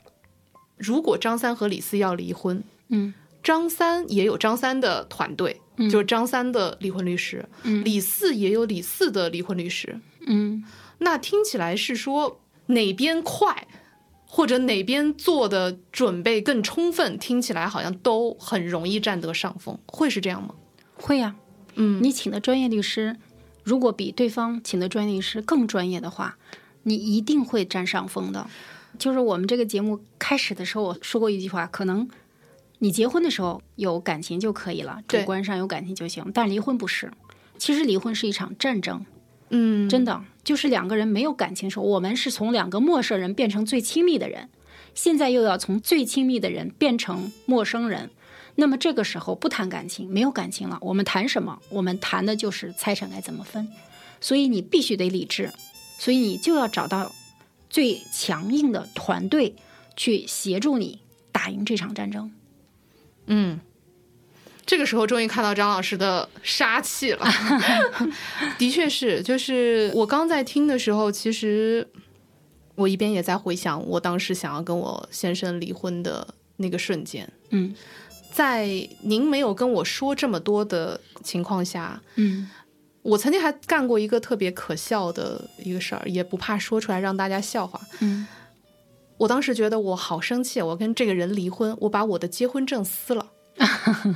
如果张三和李四要离婚，嗯。张三也有张三的团队，就是张三的离婚律师，嗯。李四也有李四的离婚律师。嗯。那听起来是说哪边快，或者哪边做的准备更充分，听起来好像都很容易占得上风，会是这样吗？会呀、嗯你请的专业律师，如果比对方请的专业律师更专业的话，你一定会占上风的。就是我们这个节目开始的时候，我说过一句话，可能你结婚的时候有感情就可以了，主观上有感情就行，但离婚不是。其实离婚是一场战争，嗯，真的就是两个人没有感情的时候，我们是从两个陌生人变成最亲密的人，现在又要从最亲密的人变成陌生人。那么这个时候不谈感情，没有感情了，我们谈什么？我们谈的就是财产该怎么分。所以你必须得理智，所以你就要找到最强硬的团队去协助你打赢这场战争。嗯，这个时候终于看到张老师的杀气了。(laughs) 的确是，就是我刚在听的时候，其实我一边也在回想我当时想要跟我先生离婚的那个瞬间。嗯在您没有跟我说这么多的情况下，嗯我曾经还干过一个特别可笑的一个事儿，也不怕说出来让大家笑话。嗯我当时觉得我好生气，我跟这个人离婚，我把我的结婚证撕了。(laughs)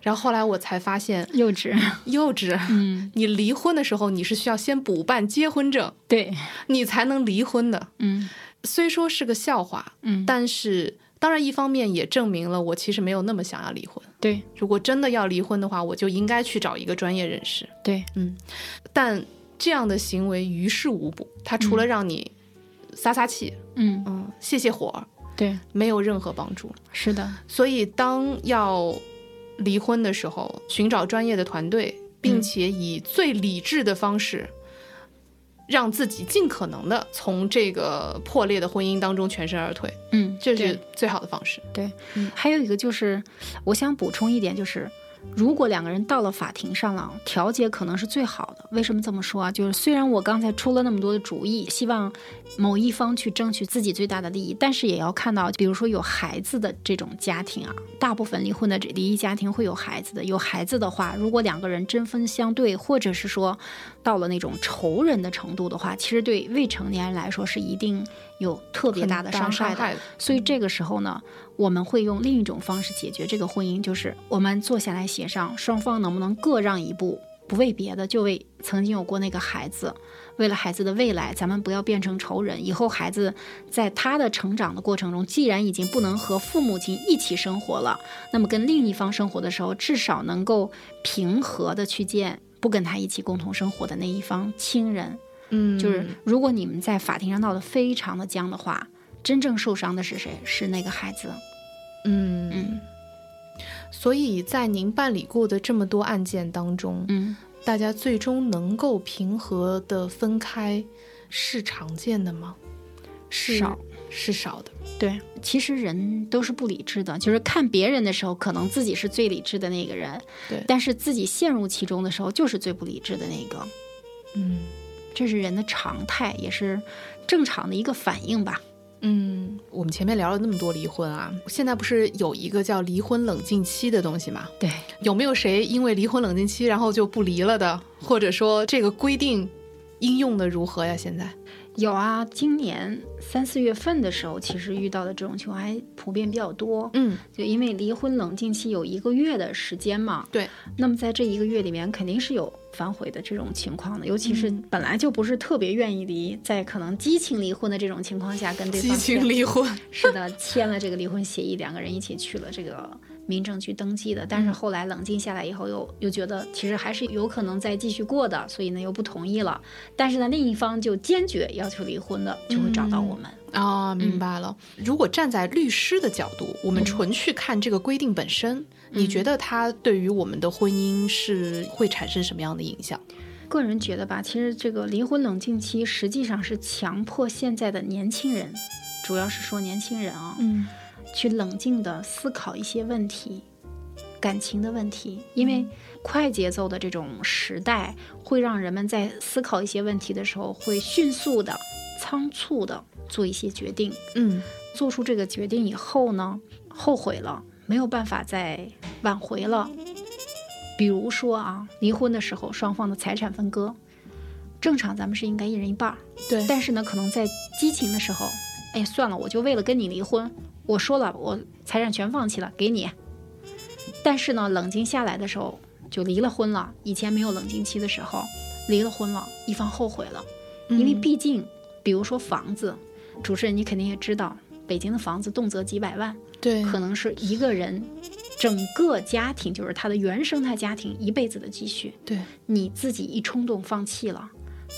然后后来我才发现，幼稚。幼稚。嗯，你离婚的时候，你是需要先补办结婚证，对，你才能离婚的。嗯虽说是个笑话，嗯，但是当然一方面也证明了我其实没有那么想要离婚。对如果真的要离婚的话，我就应该去找一个专业人士。对，嗯但这样的行为于事无补，它除了让你撒撒气，嗯嗯，泄泄火，对，没有任何帮助。是的，所以，当要离婚的时候，寻找专业的团队，并且以最理智的方式，让自己尽可能的从这个破裂的婚姻当中全身而退，嗯，这是最好的方式。对。嗯，还有一个就是，我想补充一点，就是如果两个人到了法庭上了，调解可能是最好的。为什么这么说啊？就是虽然我刚才出了那么多的主意，希望某一方去争取自己最大的利益，但是也要看到，比如说有孩子的这种家庭啊，大部分离婚的这离异家庭会有孩子的。有孩子的话，如果两个人针锋相对，或者是说到了那种仇人的程度的话，其实对未成年人来说是一定有特别大的伤害的。害的。所以这个时候呢，我们会用另一种方式解决这个婚姻，就是我们坐下来协商，双方能不能各让一步，不为别的，就为曾经有过那个孩子，为了孩子的未来，咱们不要变成仇人。以后孩子在他的成长的过程中，既然已经不能和父母亲一起生活了，那么跟另一方生活的时候，至少能够平和的去见不跟他一起共同生活的那一方亲人。嗯，就是如果你们在法庭上闹得非常的僵的话，真正受伤的是谁？是那个孩子。嗯嗯所以在您办理过的这么多案件当中，嗯，大家最终能够平和的分开，是常见的吗？是少是少的。对，其实人都是不理智的，就是看别人的时候，可能自己是最理智的那个人，对但是自己陷入其中的时候，就是最不理智的那个。嗯这是人的常态，也是正常的一个反应吧。嗯，我们前面聊了那么多离婚啊，现在不是有一个叫离婚冷静期的东西吗？对，有没有谁因为离婚冷静期然后就不离了的？或者说这个规定应用的如何呀？现在？有啊，今年三四月份的时候，其实遇到的这种情况还普遍比较多。嗯，就因为离婚冷静期有一个月的时间嘛，对，那么在这一个月里面，肯定是有反悔的这种情况的，尤其是本来就不是特别愿意离，在可能激情离婚的这种情况下，跟对方激情离婚。是的，签了这个离婚协议，两个人一起去了这个民政局登记的。但是后来冷静下来以后又，又觉得其实还是有可能再继续过的，所以呢又不同意了。但是呢，另一方就坚决要求离婚的，就会找到我们。啊，明白了。如果站在律师的角度，我们纯去看这个规定本身，你觉得它对于我们的婚姻是会产生什么样的影响？个人觉得吧，其实这个离婚冷静期实际上是强迫现在的年轻人，主要是说年轻人啊，嗯去冷静的思考一些问题，感情的问题，因为快节奏的这种时代，会让人们在思考一些问题的时候，会迅速的、仓促的做一些决定。嗯。做出这个决定以后呢，后悔了，没有办法再挽回了。比如说啊，离婚的时候双方的财产分割，正常咱们是应该一人一半儿，对。但是呢，可能在激情的时候，哎，算了，我就为了跟你离婚，我说了，我财产全放弃了，给你。但是呢，冷静下来的时候就离了婚了。以前没有冷静期的时候，离了婚了，一方后悔了，因为毕竟，比如说房子，主持人你肯定也知道，北京的房子动辄几百万，对，可能是一个人整个家庭，就是他的原生态家庭一辈子的积蓄，对，你自己一冲动放弃了，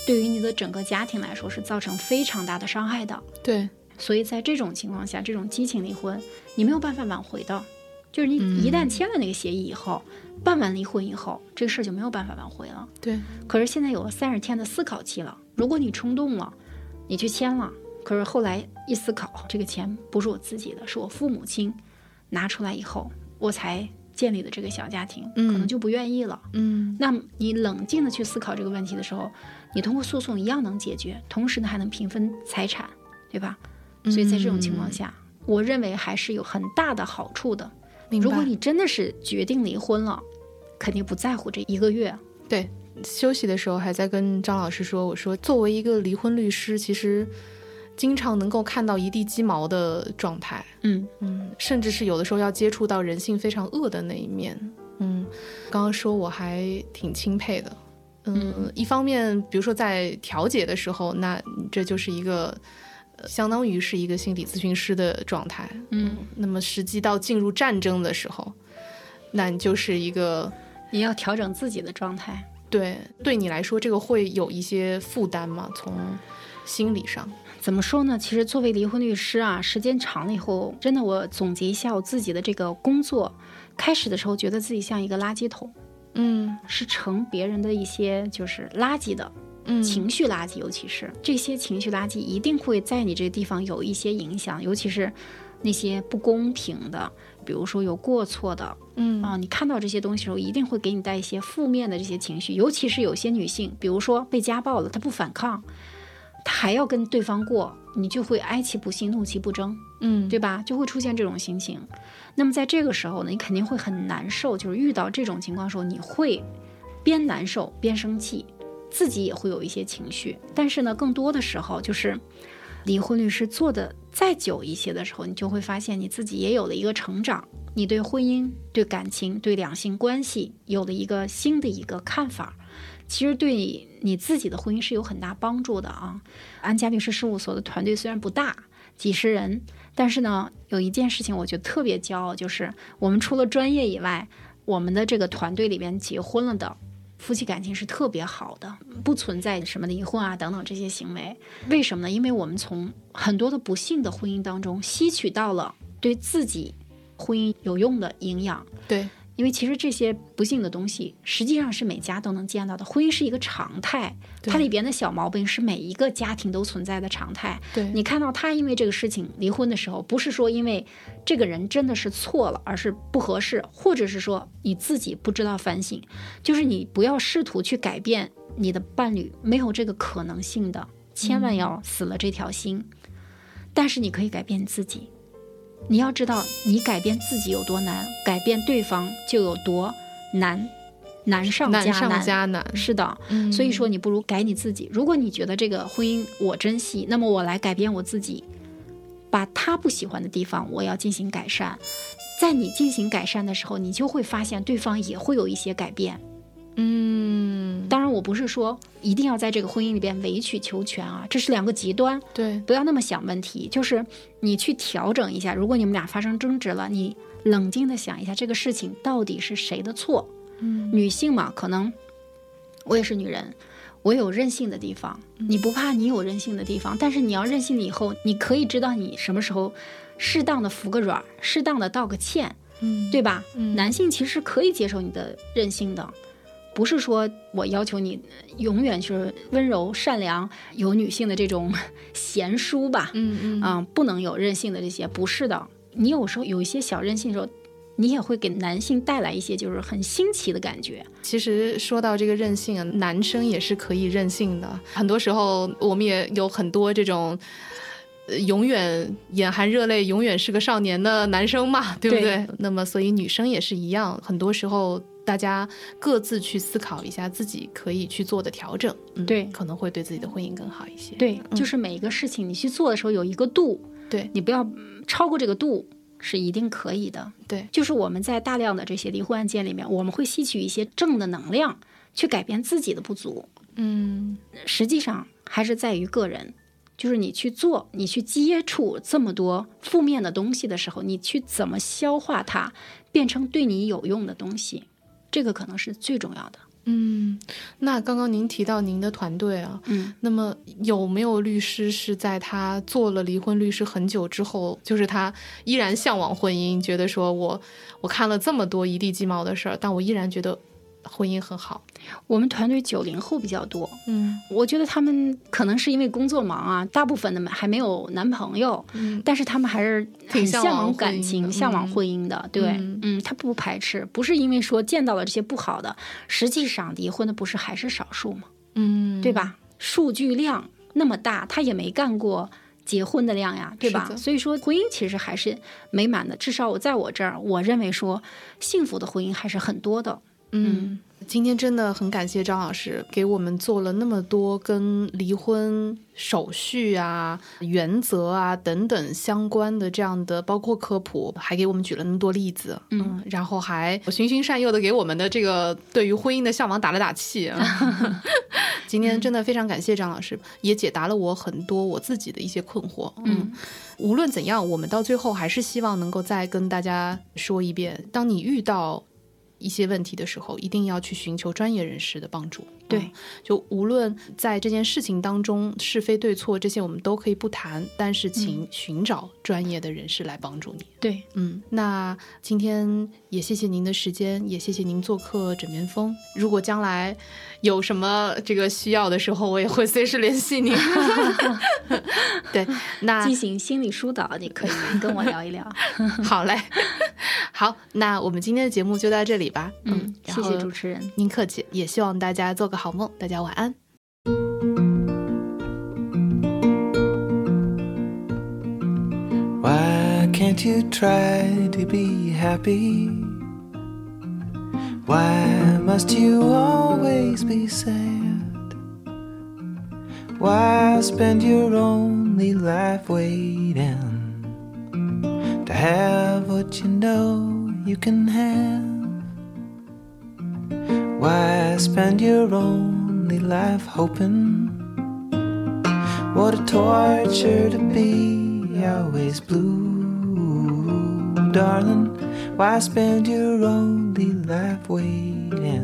对于你的整个家庭来说是造成非常大的伤害的。对，所以在这种情况下，这种激情离婚，你没有办法挽回的。就是你嗯一旦签了那个协议以后，办完离婚以后，这个事儿就没有办法挽回了。对，可是现在有了三十天的思考期了，如果你冲动了，你去签了，可是后来一思考，这个钱不是我自己的，是我父母亲拿出来以后，我才建立的这个小家庭，嗯可能就不愿意了。嗯那么你冷静的去思考这个问题的时候，你通过诉讼一样能解决，同时呢还能平分财产，对吧？所以在这种情况下，我认为还是有很大的好处的。如果你真的是决定离婚了，肯定不在乎这一个月。对休息的时候还在跟张老师说，我说作为一个离婚律师，其实经常能够看到一地鸡毛的状态，嗯嗯，甚至是有的时候要接触到人性非常恶的那一面，嗯，刚刚说我还挺钦佩的，嗯，一方面比如说在调解的时候，那这就是一个。呃相当于是一个心理咨询师的状态，嗯，那么实际到进入战争的时候，那你就是一个你要调整自己的状态。对对你来说，这个会有一些负担吗？从心理上，怎么说呢？其实作为离婚律师啊，时间长了以后，真的我总结一下我自己的这个工作，开始的时候觉得自己像一个垃圾桶，嗯是盛别人的一些就是垃圾的嗯情绪垃圾，尤其是这些情绪垃圾一定会在你这个地方有一些影响，尤其是那些不公平的，比如说有过错的嗯啊，你看到这些东西的时候，一定会给你带一些负面的这些情绪，尤其是有些女性，比如说被家暴了，她不反抗，她还要跟对方过，你就会哀其不幸，怒其不争。嗯对吧？就会出现这种心情。那么在这个时候呢，你肯定会很难受，就是遇到这种情况的时候，你会边难受边生气，自己也会有一些情绪。但是呢，更多的时候就是离婚律师做的再久一些的时候，你就会发现你自己也有了一个成长，你对婚姻、对感情、对两性关系有了一个新的一个看法。其实对你你自己的婚姻是有很大帮助的啊。安家律师事务所的团队虽然不大，几十人，但是呢，有一件事情我觉得特别骄傲，就是我们除了专业以外，我们的这个团队里边结婚了的夫妻感情是特别好的，不存在什么离婚啊等等这些行为。为什么呢？因为我们从很多的不幸的婚姻当中吸取到了对自己婚姻有用的营养。对，因为其实这些不幸的东西，实际上是每家都能见到的。婚姻是一个常态，它里边的小毛病是每一个家庭都存在的常态。对你看到他因为这个事情离婚的时候，不是说因为这个人真的是错了，而是不合适，或者是说你自己不知道反省，就是你不要试图去改变你的伴侣，没有这个可能性的，千万要死了这条心。但是你可以改变自己，你要知道，你改变自己有多难，改变对方就有多难，难上加难上加难，是的，嗯所以说你不如改你自己。如果你觉得这个婚姻我珍惜，那么我来改变我自己，把他不喜欢的地方我要进行改善。在你进行改善的时候，你就会发现对方也会有一些改变。嗯，当然，我不是说一定要在这个婚姻里边委曲求全啊，这是两个极端。对，不要那么想问题，就是你去调整一下。如果你们俩发生争执了，你冷静的想一下这个事情到底是谁的错。嗯女性嘛，可能我也是女人，我有任性的地方，你不怕你有任性的地方，但是你要任性了以后，你可以知道你什么时候适当的服个软，适当的道个歉，嗯对吧？嗯男性其实可以接受你的任性的。不是说我要求你永远是温柔善良，有女性的这种 (laughs) 贤淑吧，嗯嗯啊、不能有任性的这些，不是的。你有时候有一些小任性的时候，你也会给男性带来一些就是很新奇的感觉。其实说到这个任性啊，男生也是可以任性的。很多时候，我们也有很多这种。呃永远眼含热泪，永远是个少年的男生嘛，(laughs) 对不对？对那么，所以女生也是一样。很多时候，大家各自去思考一下自己可以去做的调整，嗯对可能会对自己的婚姻更好一些。对，就是每一个事情你去做的时候有一个度，对你不要嗯超过这个度，是一定可以的。对，就是我们在大量的这些离婚案件里面，我们会吸取一些正的能量，去改变自己的不足。嗯实际上还是在于个人，就是你去做，你去接触这么多负面的东西的时候，你去怎么消化它，变成对你有用的东西，这个可能是最重要的。嗯。那刚刚您提到您的团队啊，嗯，那么有没有律师是在他做了离婚律师很久之后，就是他依然向往婚姻，觉得说我我看了这么多一地鸡毛的事儿，但我依然觉得婚姻很好。我们团队九零后比较多，嗯我觉得他们可能是因为工作忙啊，大部分的还没有男朋友，嗯但是他们还是很向往感情、向往嗯婚姻的。对，嗯嗯，他不排斥，不是因为说见到了这些不好的，实际上离婚的不是还是少数吗？嗯，对？吧？数据量那么大，他也没干过结婚的量呀，对吧所以说，婚姻其实还是美满的。至少我在我这儿，我认为说，幸福的婚姻还是很多的。嗯。今天真的很感谢张老师给我们做了那么多跟离婚手续啊、原则啊等等相关的这样的，包括科普，还给我们举了那么多例子，嗯，然后还循循善诱的给我们的这个对于婚姻的向往打了打气。(laughs) 今天真的非常感谢张老师，也解答了我很多我自己的一些困惑。嗯，无论怎样，我们到最后还是希望能够再跟大家说一遍：当你遇到一些问题的时候，一定要去寻求专业人士的帮助。对嗯就无论在这件事情当中是非对错这些我们都可以不谈，但是请寻找专业的人士来帮助你。对，嗯，那今天也谢谢您的时间，也谢谢您做客枕边风。如果将来有什么这个需要的时候，我也会随时联系你。(laughs) 对，那进行心理疏导，你可以跟我聊一聊。(laughs) 好嘞，好，那我们今天的节目就到这里吧。嗯，谢谢主持人。您客气，也希望大家做个好梦，大家晚安。Why can't you try to be happy? Why must you always be sad? Why spend your only life waiting to have what you know you can have? Why spend your only life hoping? What a torture to be always blue, darling. Why spend your only life waiting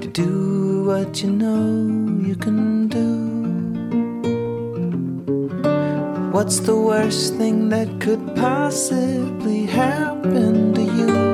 to do what you know you can do? What's the worst thing that could possibly happen to you?